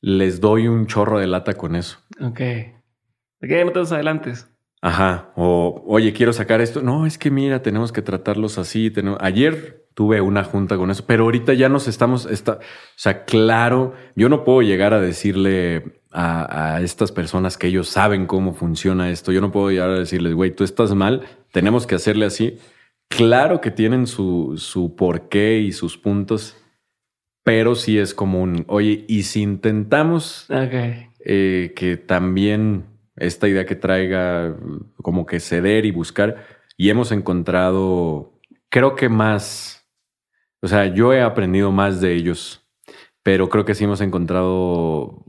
S1: les doy un chorro de lata con eso.
S2: Ok. ¿De qué no te adelantes?
S1: Ajá. O, oye, quiero sacar esto. No, es que mira, tenemos que tratarlos así. Ayer tuve una junta con eso, pero ahorita ya nos estamos, está, o sea, claro, yo no puedo llegar a decirle a, estas personas que ellos saben cómo funciona esto. Yo no puedo llegar a decirles, güey, tú estás mal, tenemos que hacerle así. Claro que tienen su, su porqué y sus puntos, pero sí es como un, oye, y si intentamos eh, que también esta idea que traiga como que ceder y buscar, y hemos encontrado, creo que más, o sea, yo he aprendido más de ellos, pero creo que sí hemos encontrado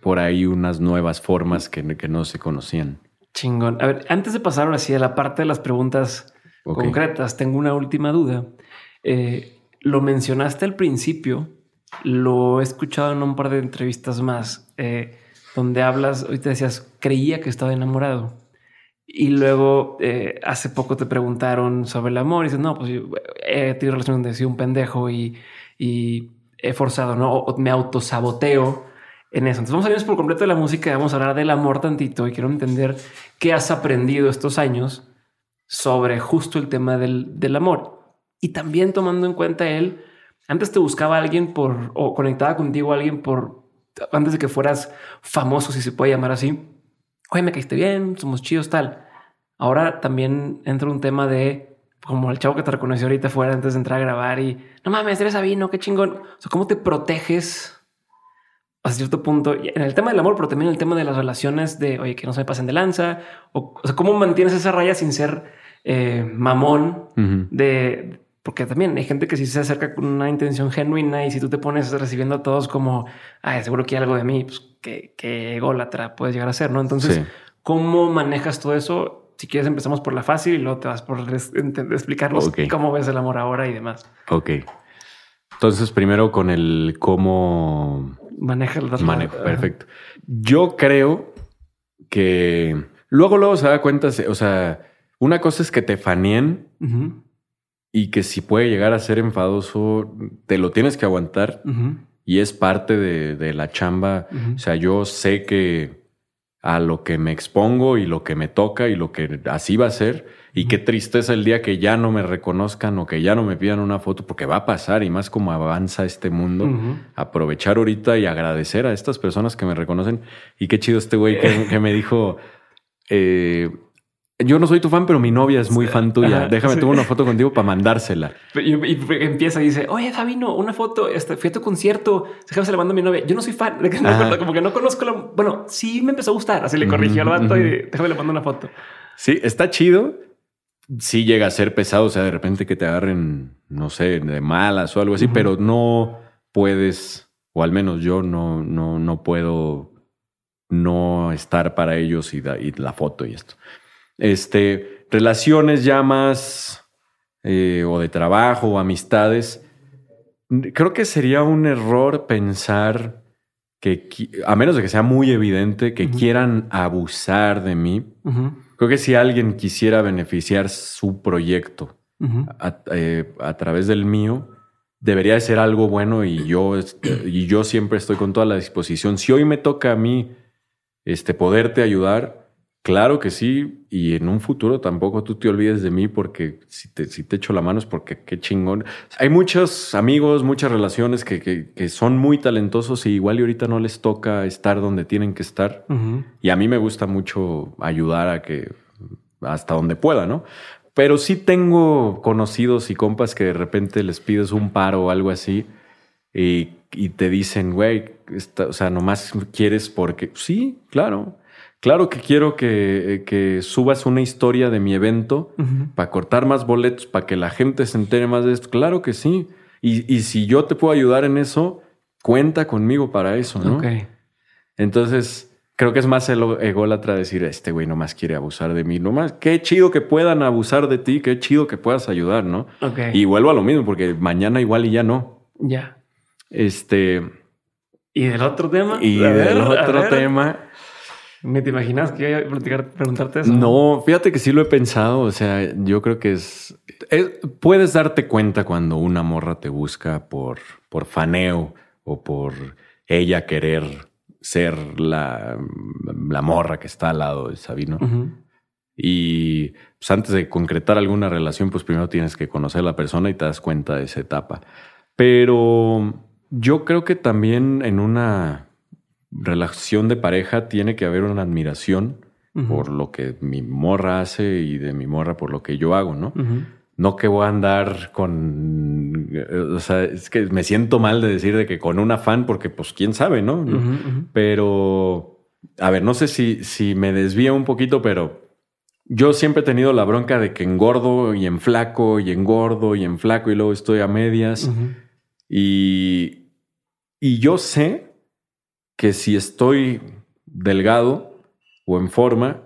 S1: por ahí unas nuevas formas que, que no se conocían.
S2: Chingón. A ver, antes de pasar ahora sí a la parte de las preguntas concretas, tengo una última duda. Eh, lo mencionaste al principio, lo he escuchado en un par de entrevistas más, eh, donde hablas, hoy te decías, creía que estaba enamorado. Y luego eh, hace poco te preguntaron sobre el amor y dices, no, pues he tenido relaciones de soy un pendejo y, y he forzado, ¿no? O me autosaboteo en eso. Entonces vamos a irnos por completo de la música, vamos a hablar del amor tantito y quiero entender qué has aprendido estos años sobre justo el tema del, del amor. Y también tomando en cuenta él, antes te buscaba alguien por, o conectaba contigo a alguien por, antes de que fueras famoso, si se puede llamar así. Oye, me caíste bien, somos chidos, tal. Ahora también entra un tema de como el chavo que te reconoció ahorita fuera antes de entrar a grabar y no mames, eres Sabino, qué chingón. O sea, ¿cómo te proteges a cierto punto en el tema del amor, pero también en el tema de las relaciones de oye, que no se me pasen de lanza? O, sea, ¿cómo mantienes esa raya sin ser eh, mamón de porque también hay gente que si se acerca con una intención genuina y si tú te pones recibiendo a todos como, seguro que hay algo de mí, pues que, que ególatra puedes llegar a ser, ¿no? Entonces, ¿cómo manejas todo eso? Si quieres, empezamos por la fácil y luego te vas por explicarnos cómo ves el amor ahora y demás.
S1: Ok. Entonces, primero con el cómo
S2: maneja el
S1: manejo. Perfecto. Yo creo que luego, luego se da cuenta, o sea, una cosa es que te faneen y que si puede llegar a ser enfadoso, te lo tienes que aguantar y es parte de, la chamba. O sea, yo sé que a lo que me expongo y lo que me toca y lo que así va a ser. Y qué tristeza el día que ya no me reconozcan o que ya no me pidan una foto, porque va a pasar y más como avanza este mundo. Aprovechar ahorita y agradecer a estas personas que me reconocen. Y qué chido este güey que, me dijo, eh, yo no soy tu fan, pero mi novia es muy fan tuya. Déjame tomar una foto contigo para mandársela.
S2: Y, empieza y dice, oye, Sabino, una foto, este, fui a tu concierto, déjame se la mando a mi novia. Yo no soy fan, como que no conozco la... Bueno, sí me empezó a gustar, así le corrigió al vato y déjame le mando una foto.
S1: Sí, está chido. Sí llega a ser pesado, o sea, de repente que te agarren, no sé, de malas o algo así, pero no puedes, o al menos yo no, no, no puedo no estar para ellos y la foto y esto. Este, relaciones ya más eh, o de trabajo o amistades. Creo que sería un error pensar que, a menos de que sea muy evidente, que quieran abusar de mí. Creo que si alguien quisiera beneficiar su proyecto eh, a, través del mío, debería de ser algo bueno y yo, y yo siempre estoy con toda la disposición. Si hoy me toca a mí este, poderte ayudar, Claro que sí, y en un futuro tampoco tú te olvides de mí porque si te, si te echo la mano es porque qué chingón. Hay muchos amigos, muchas relaciones que, que, son muy talentosos y igual y ahorita no les toca estar donde tienen que estar. Y a mí me gusta mucho ayudar a que hasta donde pueda, ¿no? Pero sí tengo conocidos y compas que de repente les pides un paro o algo así y, y te dicen, güey, o sea, nomás quieres porque sí, claro. Claro que quiero que, subas una historia de mi evento para cortar más boletos, para que la gente se entere más de esto. Claro que sí. Y, si yo te puedo ayudar en eso, cuenta conmigo para eso, ¿no? Entonces, creo que es más el ególatra decir, este güey nomás quiere abusar de mí. Nomás, qué chido que puedan abusar de ti, qué chido que puedas ayudar, ¿no? Y vuelvo a lo mismo, porque mañana igual y ya no.
S2: Ya.
S1: Este...
S2: ¿Y del otro tema?
S1: Y del otro tema
S2: ¿Me te imaginas que iba a platicar, preguntarte eso?
S1: No, fíjate que sí lo he pensado. O sea, yo creo que es, Puedes darte cuenta cuando una morra te busca por, por faneo o por ella querer ser la, la morra que está al lado de Sabino. Y pues antes de concretar alguna relación, pues primero tienes que conocer a la persona y te das cuenta de esa etapa. Pero yo creo que también en una relación de pareja tiene que haber una admiración por lo que mi morra hace y de mi morra por lo que yo hago, ¿no? No que voy a andar con, eh, o sea, es que me siento mal de decir de que con un afán, porque pues quién sabe, ¿no? Pero, a ver, no sé si, si me desvía un poquito, pero yo siempre he tenido la bronca de que engordo y en flaco y engordo y en flaco y luego estoy a medias. Y, y yo sé que si estoy delgado o en forma,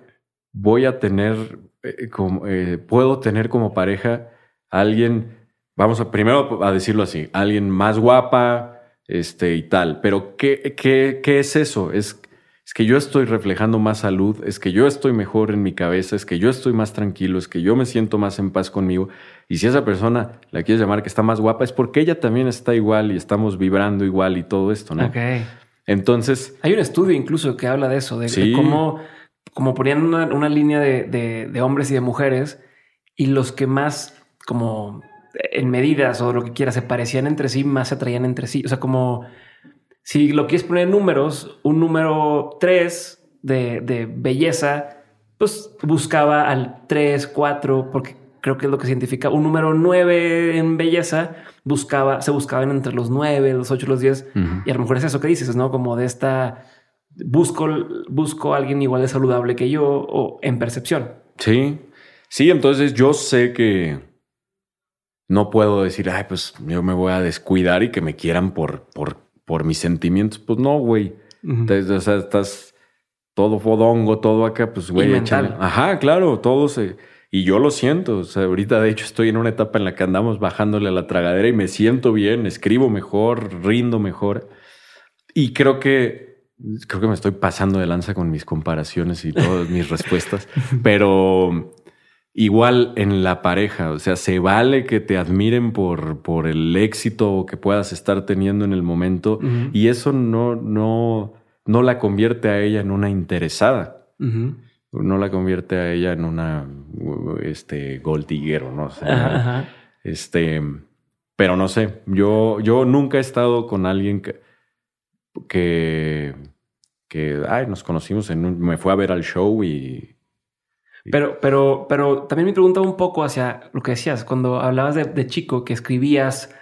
S1: voy a tener, eh, como, eh, puedo tener como pareja alguien, vamos a primero a decirlo así, alguien más guapa, este y tal. Pero ¿qué, qué, qué es eso? Es, es que yo estoy reflejando más salud, es que yo estoy mejor en mi cabeza, es que yo estoy más tranquilo, es que yo me siento más en paz conmigo. Y si esa persona la quieres llamar que está más guapa, es porque ella también está igual y estamos vibrando igual y todo esto, ¿no?
S2: Okay.
S1: Entonces.
S2: Hay un estudio incluso que habla de eso, de, cómo, como ponían una, línea de, hombres y de mujeres, y los que más, como en medidas o lo que quiera, se parecían entre sí, más se atraían entre sí. O sea, como si lo quieres poner en números, un número 3 de, de belleza, pues buscaba al 3, 4, porque creo que es lo que se identifica. Un número 9 en belleza buscaba, se buscaban entre los 9, los 8, los 10. Y a lo mejor es eso que dices, ¿no? Como de esta, busco, busco a alguien igual de saludable que yo o en percepción.
S1: Sí, sí, entonces yo sé que no puedo decir, ay, pues yo me voy a descuidar y que me quieran por, por, por mis sentimientos. Pues no, güey. o sea, estás todo fodongo, todo acá, pues güey, Ajá, claro, todo se y yo lo siento. O sea, ahorita de hecho estoy en una etapa en la que andamos bajándole a la tragadera y me siento bien, escribo mejor, rindo mejor. Y creo que creo que me estoy pasando de lanza con mis comparaciones y todas mis respuestas, pero igual en la pareja, o sea, se vale que te admiren por, por el éxito que puedas estar teniendo en el momento y eso no, no, no la convierte a ella en una interesada no la convierte a ella en una este gold ¿no? este, pero no sé, yo, yo nunca he estado con alguien que, que, que ay, nos conocimos en me fue a ver al show y,
S2: pero, pero, pero también me preguntaba un poco hacia lo que decías cuando hablabas de, chico que escribías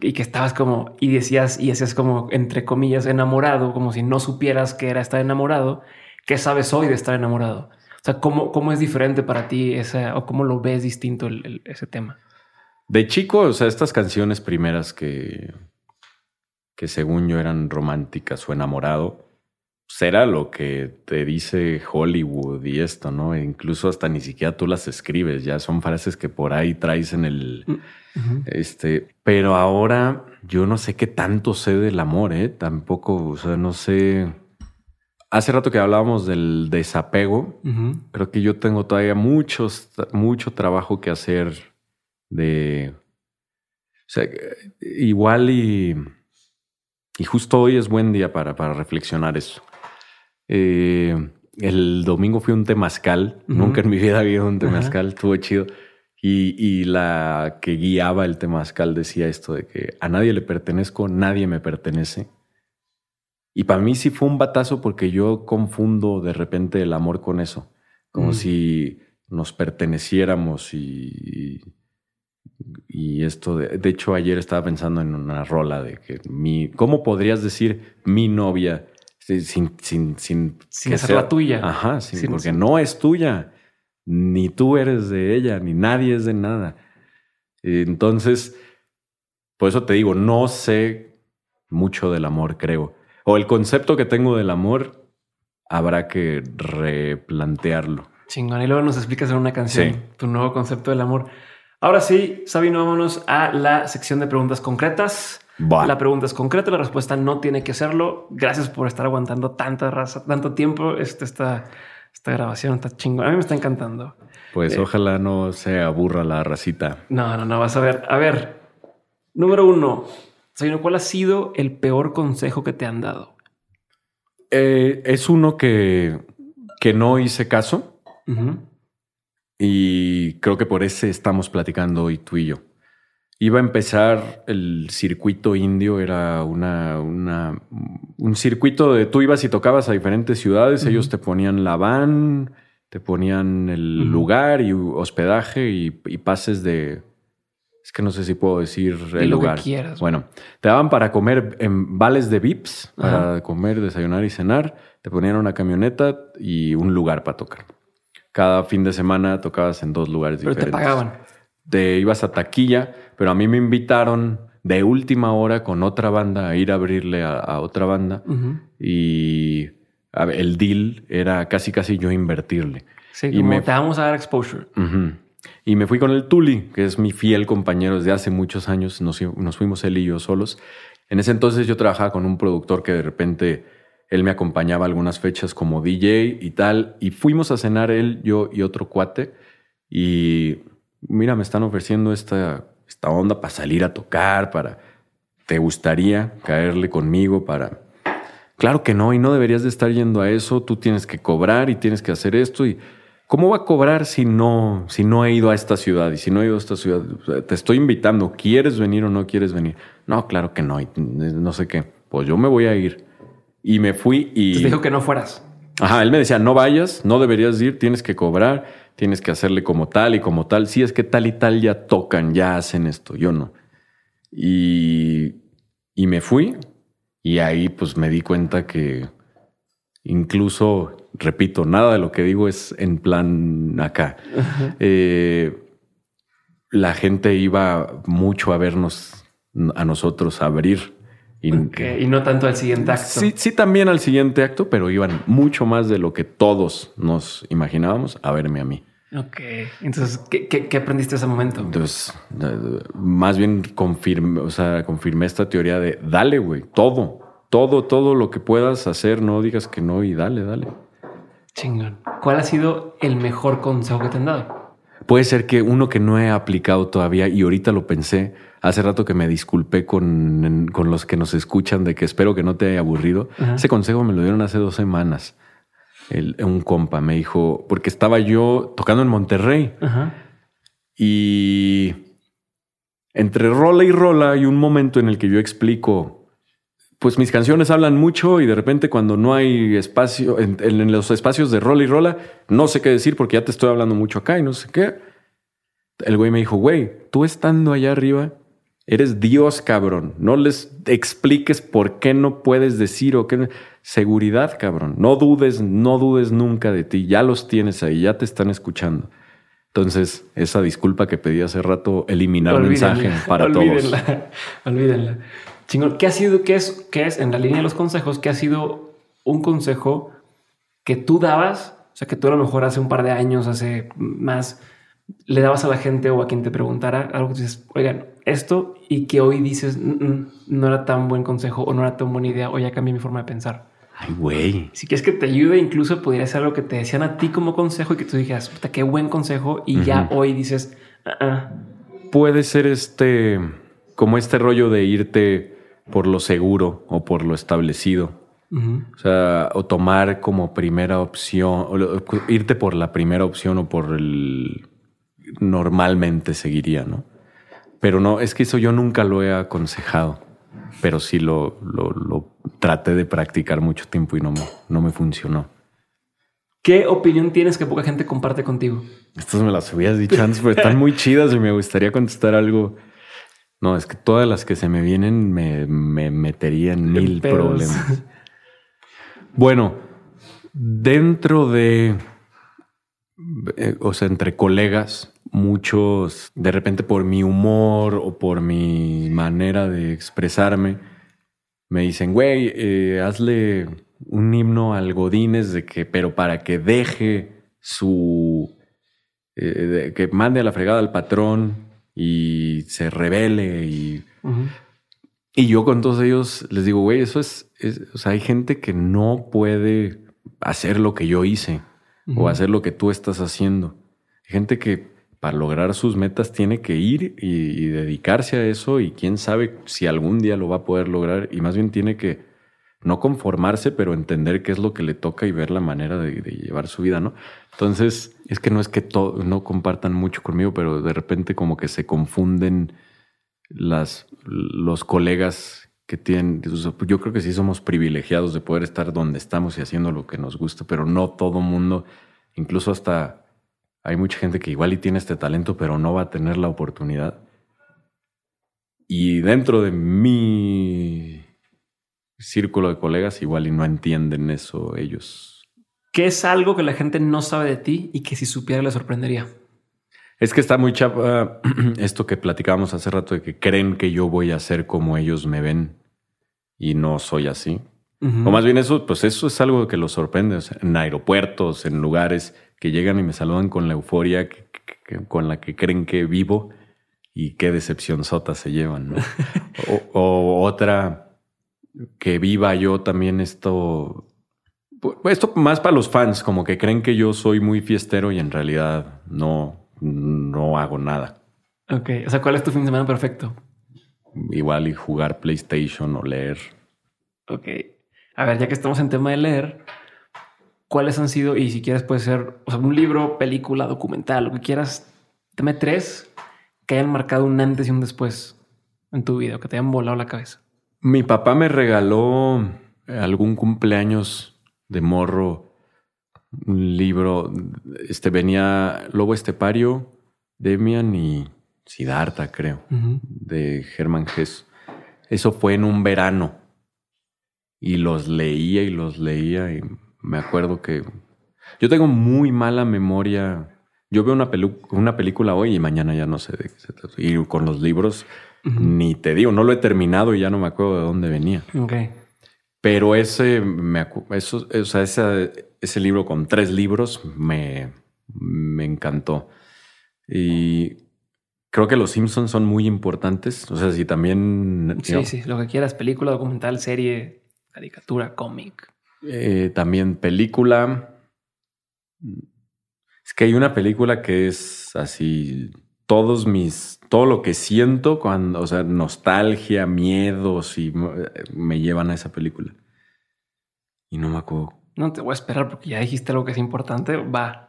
S2: y que estabas como y decías y decías como entre comillas enamorado, como si no supieras que era estar enamorado. ¿Qué sabes hoy de estar enamorado? O sea, ¿cómo, cómo es diferente para ti ese, o cómo lo ves distinto ese tema?
S1: De chico, o sea, estas canciones primeras que, que según yo eran románticas o enamorado, pues era lo que te dice Hollywood y esto, ¿no? E incluso hasta ni siquiera tú las escribes, ya son frases que por ahí traes en el... Mm, este, pero ahora yo no sé qué tanto sé del amor, ¿eh? Tampoco, o sea, no sé Hace rato que hablábamos del desapego, creo que yo tengo todavía muchos, mucho trabajo que hacer de... O sea, igual y, y justo hoy es buen día para, para reflexionar eso. Eh, el domingo fui un temazcal, nunca en mi vida había un temazcal, estuvo chido. Y, y, la que guiaba el temazcal decía esto de que a nadie le pertenezco, nadie me pertenece. Y para mí sí fue un batazo porque yo confundo de repente el amor con eso, como mm. si nos perteneciéramos y, y esto, de, hecho ayer estaba pensando en una rola de que mi, ¿cómo podrías decir mi novia sin, sin, sin,
S2: sin ser la tuya?
S1: Ajá, porque no es tuya, ni tú eres de ella, ni nadie es de nada. Entonces, por eso te digo, no sé mucho del amor, creo o el concepto que tengo del amor, habrá que replantearlo.
S2: Chingón. Y luego nos explicas en una canción tu nuevo concepto del amor. Ahora sí, Sabino, vámonos a la sección de preguntas concretas. La pregunta es concreta, la respuesta no tiene que serlo. Gracias por estar aguantando tanta raza, tanto tiempo. Este, esta, esta grabación está chingón. A mí me está encantando.
S1: Pues eh, ojalá no se aburra la racita.
S2: No, no, no, vas a ver. A ver, número uno, ¿cuál ha sido el peor consejo que te han dado?
S1: Eh, es uno que, que no hice caso. Y creo que por ese estamos platicando hoy tú y yo. Iba a empezar el circuito indio, era una, una un circuito de tú ibas y tocabas a diferentes ciudades, ellos te ponían la van, te ponían el lugar y hospedaje y pases de es que no sé si puedo decir el lugar. Bueno, te daban para comer en vales de VIPs, para comer, desayunar y cenar. Te ponían una camioneta y un lugar para tocar. Cada fin de semana tocabas en dos lugares
S2: diferentes.
S1: Pero
S2: te pagaban.
S1: Te ibas a taquilla, pero a mí me invitaron de última hora con otra banda a ir a abrirle a, otra banda. Y el deal era casi casi yo invertirle.
S2: Sí, y me... te vamos a dar exposure.
S1: Y me fui con el Tuli, que es mi fiel compañero desde hace muchos años. Nos, fuimos él y yo solos. En ese entonces yo trabajaba con un productor que de repente él me acompañaba algunas fechas como DJ y tal. Y fuimos a cenar él, yo y otro cuate. Y mira, me están ofreciendo esta, esta onda para salir a tocar, para... ¿Te gustaría caerle conmigo para...? Claro que no, y no deberías de estar yendo a eso. Tú tienes que cobrar y tienes que hacer esto y ¿Cómo va a cobrar si no, si no he ido a esta ciudad? Y si no he ido a esta ciudad, te estoy invitando, ¿quieres venir o no quieres venir? No, claro que no, no sé qué. Pues yo me voy a ir. Y me fui y...
S2: Te dijo que no fueras.
S1: Ajá, él me decía, no vayas, no deberías ir, tienes que cobrar, tienes que hacerle como tal y como tal. Sí, es que tal y tal ya tocan, ya hacen esto, yo no. Y, y me fui y ahí pues me di cuenta que incluso, repito, nada de lo que digo es en plan acá. Eh, la gente iba mucho a vernos, a nosotros, a abrir.
S2: Y, y, no tanto al siguiente acto.
S1: Sí, sí, también al siguiente acto, pero iban mucho más de lo que todos nos imaginábamos a verme a mí.
S2: Ok, entonces, ¿qué, qué, aprendiste ese momento?
S1: Entonces, más bien confirmé, o sea, confirmé esta teoría de dale, güey, todo, todo, todo lo que puedas hacer, no digas que no y dale, dale.
S2: Chingón. ¿Cuál ha sido el mejor consejo que te han dado?
S1: Puede ser que uno que no he aplicado todavía y ahorita lo pensé, hace rato que me disculpé con, con los que nos escuchan de que espero que no te haya aburrido. Ese consejo me lo dieron hace dos semanas un compa me dijo, porque estaba yo tocando en Monterrey y entre rola y rola hay un momento en el que yo explico, pues mis canciones hablan mucho y de repente cuando no hay espacio, en, en los espacios de rola y rola, no sé qué decir porque ya te estoy hablando mucho acá y no sé qué. El güey me dijo, güey, tú estando allá arriba, Eres Dios, cabrón. No les expliques por qué no puedes decir o qué. Seguridad, cabrón. No dudes, no dudes nunca de ti. Ya los tienes ahí, ya te están escuchando. Entonces, esa disculpa que pedí hace rato, eliminar el mensaje para todos.
S2: Olvídenla. Chingón. ¿Qué ha sido, qué es, qué es en la línea de los consejos? ¿Qué ha sido un consejo que tú dabas? O sea, que tú a lo mejor hace un par de años, hace más, le dabas a la gente o a quien te preguntara algo que dices, oigan, esto y que hoy dices mm, mm, no era tan buen consejo o no era tan buena idea o ya cambié mi forma de pensar.
S1: Ay, güey.
S2: Si quieres que te ayude, incluso podría ser algo que te decían a ti como consejo y que tú dijeras, puta, qué buen consejo. Y ya hoy dices, ah, ah".
S1: puede ser este, como este rollo de irte por lo seguro o por lo establecido. O sea, o tomar como primera opción, o irte por la primera opción o por el normalmente seguiría, ¿no? Pero no, es que eso yo nunca lo he aconsejado, pero sí lo, lo, traté de practicar mucho tiempo y no me, no me funcionó.
S2: ¿Qué opinión tienes que poca gente comparte contigo?
S1: Estas me las habías dicho antes, pero están muy chidas y me gustaría contestar algo. No, es que todas las que se me vienen me, me metería en mil problemas. Bueno, dentro de, eh, o sea, entre colegas, muchos, de repente por mi humor o por mi manera de expresarme, me dicen, güey, eh, hazle un himno al Godínez de que, pero para que deje su, eh, que mande a la fregada al patrón y se revele y, y yo con todos ellos les digo, güey, eso es, o sea, hay gente que no puede hacer lo que yo hice o hacer lo que tú estás haciendo. Hay gente que para lograr sus metas tiene que ir y, dedicarse a eso y quién sabe si algún día lo va a poder lograr y más bien tiene que no conformarse, pero entender qué es lo que le toca y ver la manera de, llevar su vida, ¿no? Entonces, es que no es que no compartan mucho conmigo, pero de repente como que se confunden las, los colegas que tienen, yo creo que sí somos privilegiados de poder estar donde estamos y haciendo lo que nos gusta, pero no todo mundo, incluso hasta hay mucha gente que igual y tiene este talento, pero no va a tener la oportunidad. Y dentro de mi círculo de colegas, igual y no entienden eso ellos.
S2: ¿Qué es algo que la gente no sabe de ti y que si supiera le sorprendería?
S1: Es que está muy chapa esto que platicábamos hace rato de que creen que yo voy a ser como ellos me ven y no soy así. O más bien eso, pues eso es algo que los sorprende. en aeropuertos, en lugares que llegan y me saludan con la euforia con la que creen que vivo y qué decepción sota se llevan. o, otra que viva yo también esto. Esto más para los fans, como que creen que yo soy muy fiestero y en realidad no, no hago nada.
S2: Ok, o sea, ¿cuál es tu fin de semana perfecto?
S1: Igual y jugar PlayStation o leer.
S2: Ok. A ver, ya que estamos en tema de leer, cuáles han sido, y si quieres puede ser un libro, película, documental, lo que quieras, dame tres que hayan marcado un antes y un después en tu vida, que te hayan volado la cabeza.
S1: Mi papá me regaló algún cumpleaños de morro un libro, este venía Lobo Estepario, Demian y Siddhartha, creo, de Germán Gess. Eso fue en un verano. Y los leía y los leía y me acuerdo que yo tengo muy mala memoria. Yo veo una, una película hoy y mañana ya no sé de qué se trata. Y con los libros, ni te digo, no lo he terminado y ya no me acuerdo de dónde venía.
S2: Ok.
S1: Pero ese, me, eso, o sea, ese, ese libro con tres libros me, me encantó. Y creo que los Simpsons son muy importantes. O sea, si también.
S2: Sí, sí, lo que quieras, película, documental, serie, caricatura, cómic.
S1: Eh, también película. Es que hay una película que es así. Todos mis. Todo lo que siento cuando. O sea, nostalgia, miedos y me llevan a esa película. Y no me acuerdo.
S2: No te voy a esperar porque ya dijiste algo que es importante. Va.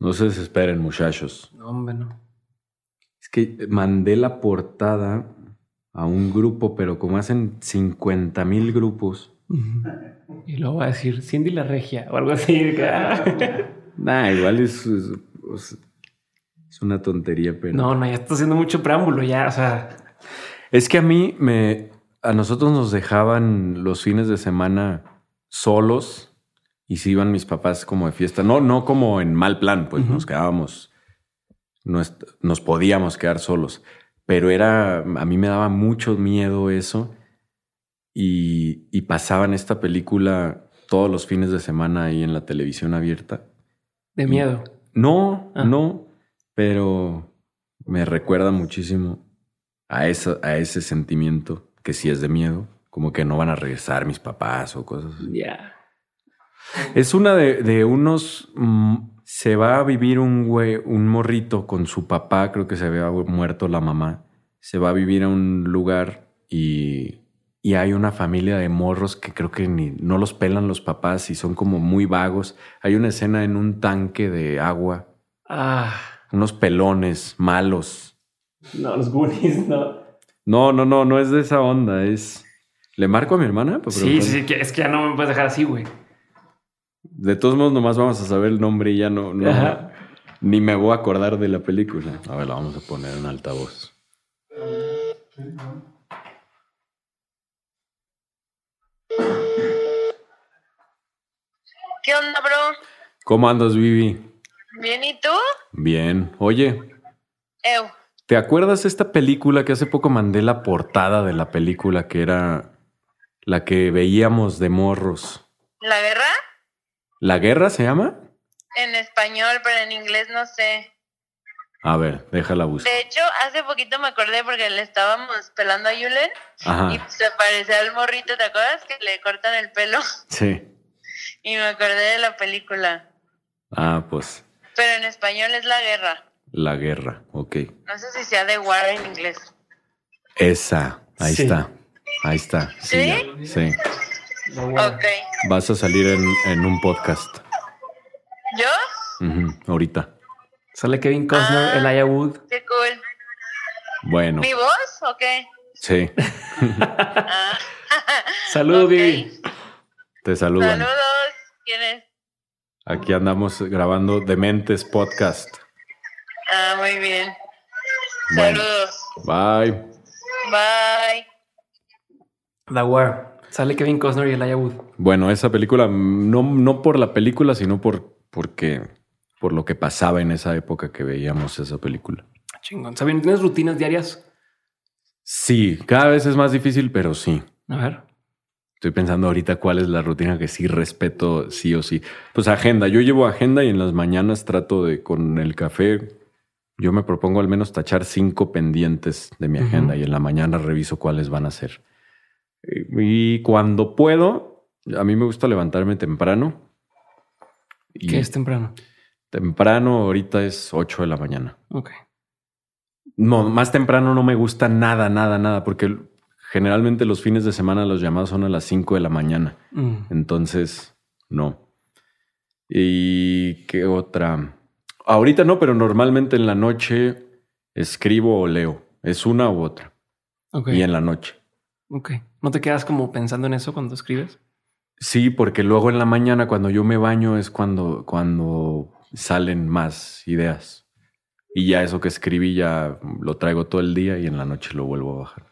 S1: No se desesperen, muchachos.
S2: No, hombre, no.
S1: Es que mandé la portada a un grupo, pero como hacen 50 mil grupos.
S2: Y luego va a decir Cindy la Regia o algo así.
S1: nah, igual es, es, una tontería, pero.
S2: No, no, ya está haciendo mucho preámbulo, ya, o sea.
S1: Es que a mí me. A nosotros nos dejaban los fines de semana solos y si iban mis papás como de fiesta. No, no como en mal plan, pues nos quedábamos, nos, nos podíamos quedar solos. Pero era, a mí me daba mucho miedo eso. Y, y pasaban esta película todos los fines de semana ahí en la televisión abierta.
S2: ¿De miedo?
S1: no, ah. no, pero me recuerda muchísimo a, esa, a ese sentimiento que sí es de miedo, como que no van a regresar mis papás o cosas así.
S2: Ya.
S1: Es una de, unos. Mm, se va a vivir un güey, un morrito con su papá, creo que se había muerto la mamá. Se va a vivir a un lugar y, y hay una familia de morros que creo que ni, no los pelan los papás y son como muy vagos. Hay una escena en un tanque de agua.
S2: Ah.
S1: Unos pelones malos.
S2: No, los Goonies, no.
S1: No, no, no, no es de esa onda. Es. ¿Le marco a mi hermana?
S2: Sí, sí, es que ya no me puedes dejar así, güey.
S1: De todos modos, nomás vamos a saber el nombre y ya no, ni me voy a acordar de la película. A ver, la vamos a poner en altavoz.
S4: ¿Qué onda, bro?
S1: ¿Cómo andas, Vivi?
S4: Bien, ¿y tú?
S1: Bien. Oye. ¿Te acuerdas esta película que hace poco mandé la portada de la película que era la que veíamos de morros?
S4: ¿La guerra?
S1: ¿La guerra se llama?
S4: En español, pero en inglés no sé.
S1: A ver, déjala buscar.
S4: De hecho, hace poquito me acordé porque le estábamos pelando a Yulen y se parecía al morrito, ¿te acuerdas? Que le cortan el pelo.
S1: Sí.
S4: Y me acordé de la película.
S1: Ah, pues.
S4: Pero en español es La Guerra.
S1: La Guerra, ok.
S4: No sé si sea de War en inglés.
S1: Esa, ahí está. Ahí está.
S4: ¿Sí?
S1: Sí.
S4: Ok.
S1: Vas a salir en, un podcast.
S4: ¿Yo?
S1: ahorita.
S2: Sale Kevin Costner, el Aya Wood.
S4: Qué cool.
S1: Bueno.
S4: ¿Mi voz o qué?
S1: Sí.
S4: ah.
S2: Saludos,
S1: Te saludan.
S4: Saludos. ¿Quién es?
S1: Aquí andamos grabando Dementes Podcast.
S4: Ah, muy bien. Saludos.
S1: Bye.
S4: Bye.
S2: The War. Sale Kevin Costner y Elijah Wood.
S1: Bueno, esa película, no, no por la película, sino por, porque, por lo que pasaba en esa época que veíamos esa película.
S2: Chingón. ¿Saben? ¿Tienes rutinas diarias?
S1: Sí, cada vez es más difícil, pero sí.
S2: A ver.
S1: Estoy pensando ahorita cuál es la rutina que sí respeto sí o sí. Pues agenda. Yo llevo agenda y en las mañanas trato de con el café. Yo me propongo al menos tachar cinco pendientes de mi agenda y en la mañana reviso cuáles van a ser. Y cuando puedo, a mí me gusta levantarme temprano.
S2: ¿Qué es temprano?
S1: Temprano ahorita es 8 de la mañana.
S2: Ok.
S1: No, más temprano no me gusta nada, nada, nada, porque generalmente los fines de semana los llamados son a las 5 de la mañana. Mm. Entonces, no. ¿Y qué otra? Ahorita no, pero normalmente en la noche escribo o leo. Es una u otra. Y en la noche.
S2: Ok. ¿No te quedas como pensando en eso cuando escribes?
S1: Sí, porque luego en la mañana cuando yo me baño es cuando, cuando salen más ideas. Y ya eso que escribí ya lo traigo todo el día y en la noche lo vuelvo a bajar.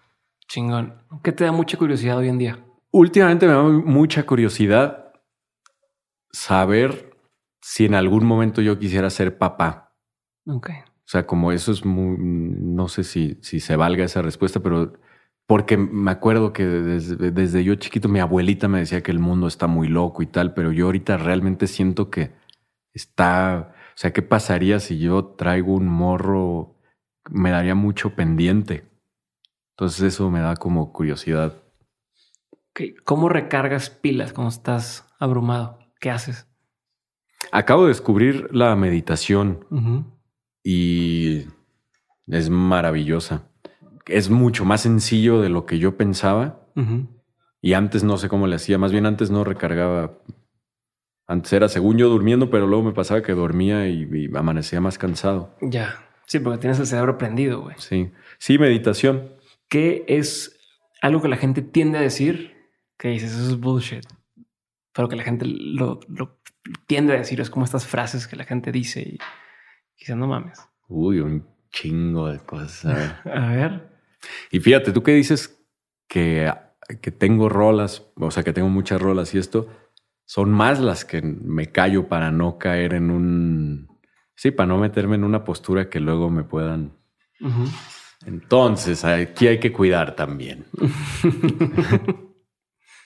S2: Chingón. ¿Qué te da mucha curiosidad hoy en día?
S1: Últimamente me da mucha curiosidad saber si en algún momento yo quisiera ser papá.
S2: Ok.
S1: O sea, como eso es muy, no sé si, si se valga esa respuesta, pero porque me acuerdo que desde, yo chiquito mi abuelita me decía que el mundo está muy loco y tal, pero yo ahorita realmente siento que está, o sea, ¿qué pasaría si yo traigo un morro? Me daría mucho pendiente. Entonces eso me da como curiosidad.
S2: ¿Cómo recargas pilas cuando estás abrumado? ¿Qué haces?
S1: Acabo de descubrir la meditación y es maravillosa es mucho más sencillo de lo que yo pensaba. Y antes no sé cómo le hacía, más bien antes no recargaba. Antes era según yo durmiendo, pero luego me pasaba que dormía y, amanecía más cansado.
S2: Ya. Sí, porque tienes el cerebro prendido, güey.
S1: Sí. Sí, meditación.
S2: ¿Qué es algo que la gente tiende a decir? Que dices, eso es bullshit. Pero que la gente lo, tiende a decir. Es como estas frases que la gente dice y dice, no mames.
S1: Uy, un chingo de cosas.
S2: a ver.
S1: Y fíjate, tú que dices que, que tengo rolas, o sea, que tengo muchas rolas y esto, son más las que me callo para no caer en un... Sí, para no meterme en una postura que luego me puedan... Entonces, aquí hay que cuidar también.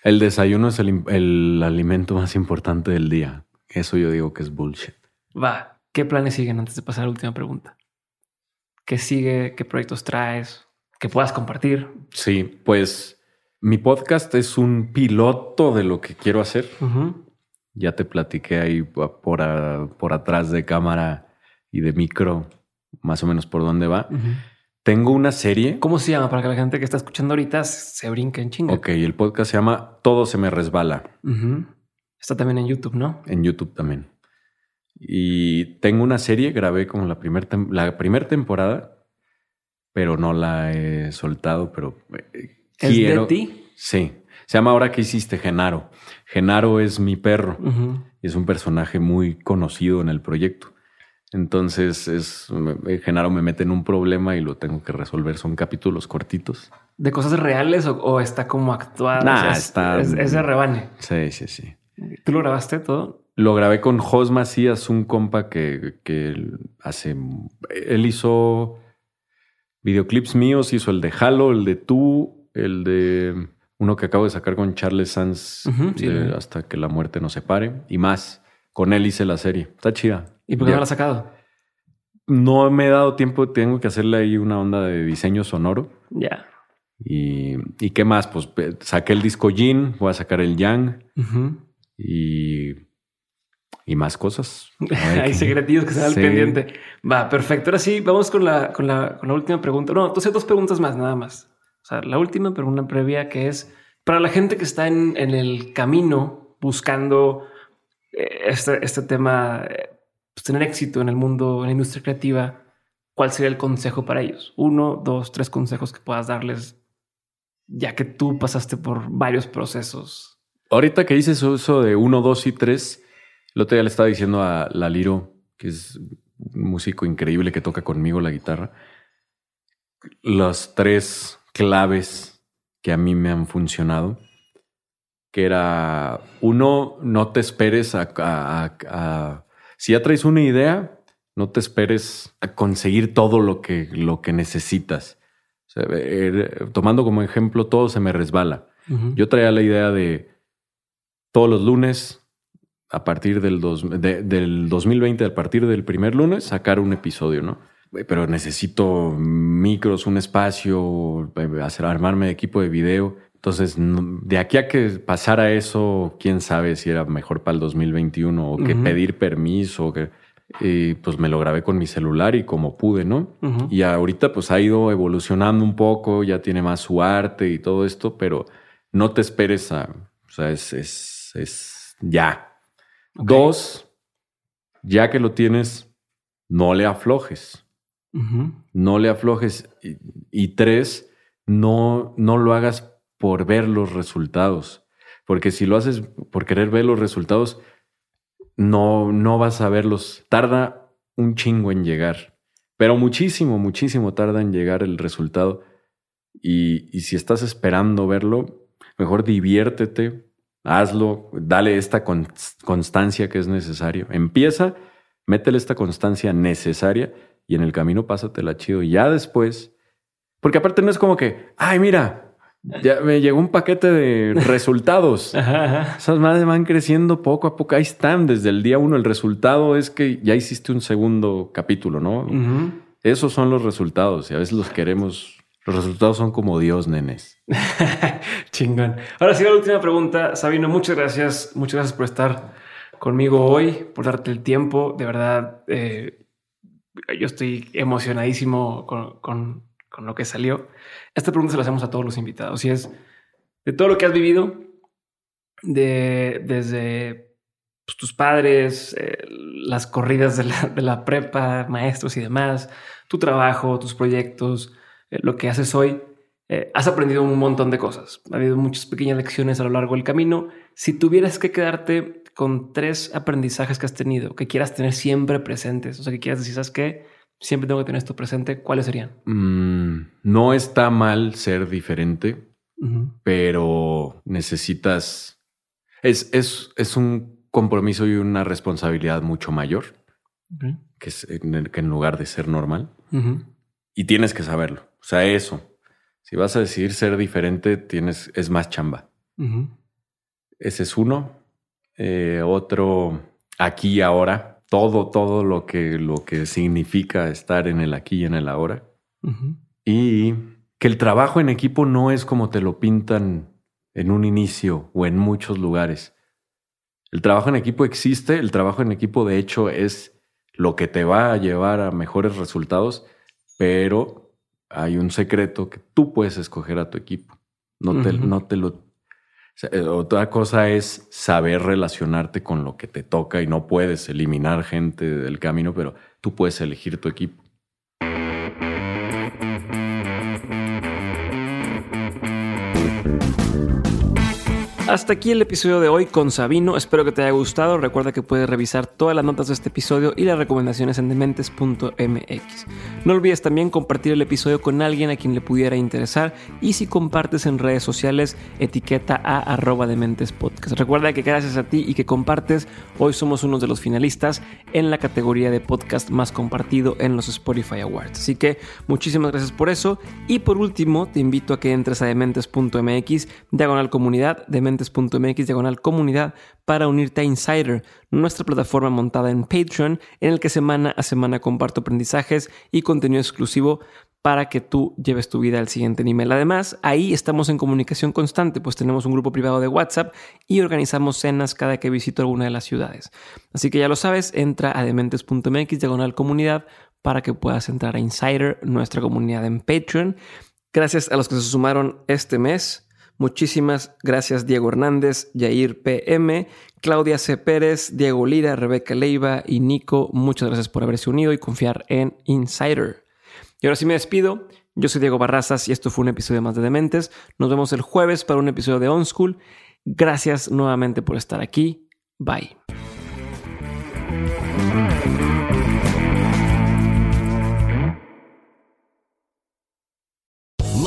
S1: el desayuno es el, el, alimento más importante del día. Eso yo digo que es bullshit.
S2: Va, ¿qué planes siguen antes de pasar a la última pregunta? ¿Qué sigue? ¿Qué proyectos traes? que puedas compartir.
S1: Sí, pues mi podcast es un piloto de lo que quiero hacer. Ya te platiqué ahí por, por atrás de cámara y de micro, más o menos por dónde va. Tengo una serie.
S2: ¿Cómo se llama? Para que la gente que está escuchando ahorita se brinque en chinga.
S1: Ok, el podcast se llama Todo se me resbala.
S2: Está también en YouTube, ¿no?
S1: En YouTube también. Y tengo una serie, grabé como la primera la primer temporada pero no la he soltado, pero
S2: eh, ¿Es de ti?
S1: Sí. Se llama Ahora que hiciste Genaro. Genaro es mi perro y es un personaje muy conocido en el proyecto. Entonces es Genaro me mete en un problema y lo tengo que resolver. Son capítulos cortitos.
S2: ¿De cosas reales o, está como actuado?
S1: Nah, está.
S2: Es, de rebane.
S1: Sí, sí, sí.
S2: ¿Tú lo grabaste todo?
S1: Lo grabé con Jos Macías, un compa que, que hace. Él hizo videoclips míos, hizo el de Halo, el de Tú, el de uno que acabo de sacar con Charles Sanz hasta que la muerte nos separe y más. Con él hice la serie. Está chida.
S2: ¿Y por qué no la has sacado?
S1: No me he dado tiempo, tengo que hacerle ahí una onda de diseño sonoro.
S2: Ya.
S1: Y, y, qué más? Pues saqué el disco Jin, voy a sacar el Yang y y más cosas.
S2: Hay secretillos que se dan pendiente. Va, perfecto. Ahora sí, vamos con la, con la, con la última pregunta. No, entonces dos preguntas más, nada más. O sea, la última, pero una previa que es para la gente que está en, en el camino buscando eh, este, este tema, eh, pues tener éxito en el mundo, en la industria creativa, ¿cuál sería el consejo para ellos? Uno, dos, tres consejos que puedas darles, ya que tú pasaste por varios procesos.
S1: Ahorita que dices eso de uno, dos y tres, el otro día le estaba diciendo a Laliro, que es un músico increíble que toca conmigo la guitarra, las tres claves que a mí me han funcionado, que era, uno, no te esperes a, si ya traes una idea, no te esperes a conseguir todo lo que, lo que necesitas. Er, tomando como ejemplo, todo se me resbala. Yo traía la idea de todos los lunes a partir del, dos, del 2020, a partir del primer lunes, sacar un episodio, ¿no? Pero necesito micros, un espacio, hacer, armarme de equipo de video. Entonces, de aquí a que pasara eso, quién sabe si era mejor para el 2021 o que pedir permiso. Que, y pues me lo grabé con mi celular y como pude, ¿no? Y ahorita pues ha ido evolucionando un poco, ya tiene más su arte y todo esto, pero no te esperes a, o sea, es, es, es ya, Dos, ya que lo tienes, no le aflojes. No le aflojes. Y, tres, no, no lo hagas por ver los resultados. Porque si lo haces por querer ver los resultados, no, no vas a verlos. Tarda un chingo en llegar. Pero muchísimo, muchísimo tarda en llegar el resultado. Y, y si estás esperando verlo, mejor diviértete, hazlo, dale esta constancia que es necesario. Empieza, métele esta constancia necesaria y en el camino pásatela chido. Y ya después, porque aparte no es como que, ay, mira, ya me llegó un paquete de resultados. Esas madres van creciendo poco a poco. Ahí están desde el día uno. El resultado es que ya hiciste un segundo capítulo, ¿no? Esos son los resultados y a veces los queremos. Los resultados son como Dios, nenes.
S2: Chingón. Ahora sí, la última pregunta. Sabino, muchas gracias. Muchas gracias por estar conmigo hoy, por darte el tiempo. De verdad, eh, yo estoy emocionadísimo con, con, con lo que salió. Esta pregunta se la hacemos a todos los invitados y es de todo lo que has vivido, de desde pues, tus padres, eh, las corridas de la, de prepa, maestros y demás, tu trabajo, tus proyectos, eh, lo que haces hoy. Eh, has aprendido un montón de cosas. Ha habido muchas pequeñas lecciones a lo largo del camino. Si tuvieras que quedarte con tres aprendizajes que has tenido, que quieras tener siempre presentes, o sea, que quieras decir, ¿sabes qué? Siempre tengo que tener esto presente, ¿cuáles serían?
S1: Mm, no está mal ser diferente, pero necesitas... Es, es, es, un compromiso y una responsabilidad mucho mayor que, en, que, en, lugar de ser normal. Y tienes que saberlo. O sea, eso. Si vas a decidir ser diferente, tienes, es más chamba. Ese es uno. Eh, otro, aquí ahora todo, todo lo que, lo que significa estar en el aquí y en el ahora. Y que el trabajo en equipo no es como te lo pintan en un inicio o en muchos lugares. El trabajo en equipo existe, el trabajo en equipo de hecho es lo que te va a llevar a mejores resultados, pero hay un secreto que tú puedes escoger a tu equipo. No, te, no te lo otra cosa es saber relacionarte con lo que te toca y no puedes eliminar gente del camino, pero tú puedes elegir tu equipo.
S2: Hasta aquí el episodio de hoy con Sabino. Espero que te haya gustado. Recuerda que puedes revisar todas las notas de este episodio y las recomendaciones en dementes.mx. No olvides también compartir el episodio con alguien a quien le pudiera interesar y si compartes en redes sociales, etiqueta a arroba dementes podcast. Recuerda que gracias a ti y que compartes, hoy somos uno de los finalistas en la categoría de podcast más compartido en los Spotify Awards. Así que muchísimas gracias por eso. Y por último, te invito a que entres a dementes.mx, diagonal comunidad, dementes diagonal comunidad para unirte a Insider, nuestra plataforma montada en Patreon, en el que semana a semana comparto aprendizajes y contenido exclusivo para que tú lleves tu vida al siguiente nivel. Además, ahí estamos en comunicación constante, pues tenemos un grupo privado de WhatsApp y organizamos cenas cada que visito alguna de las ciudades. Así que ya lo sabes, entra a dementes.mx diagonal comunidad para que puedas entrar a Insider, nuestra comunidad en Patreon. Gracias a los que se sumaron este mes. Muchísimas gracias Diego Hernández, Yair PM, Claudia C. Pérez, Diego Lira, Rebeca Leiva y Nico. Muchas gracias por haberse unido y confiar en Insider. Y ahora sí me despido. Yo soy Diego Barrazas y esto fue un episodio más de Dementes. Nos vemos el jueves para un episodio de On School. Gracias nuevamente por estar aquí. Bye.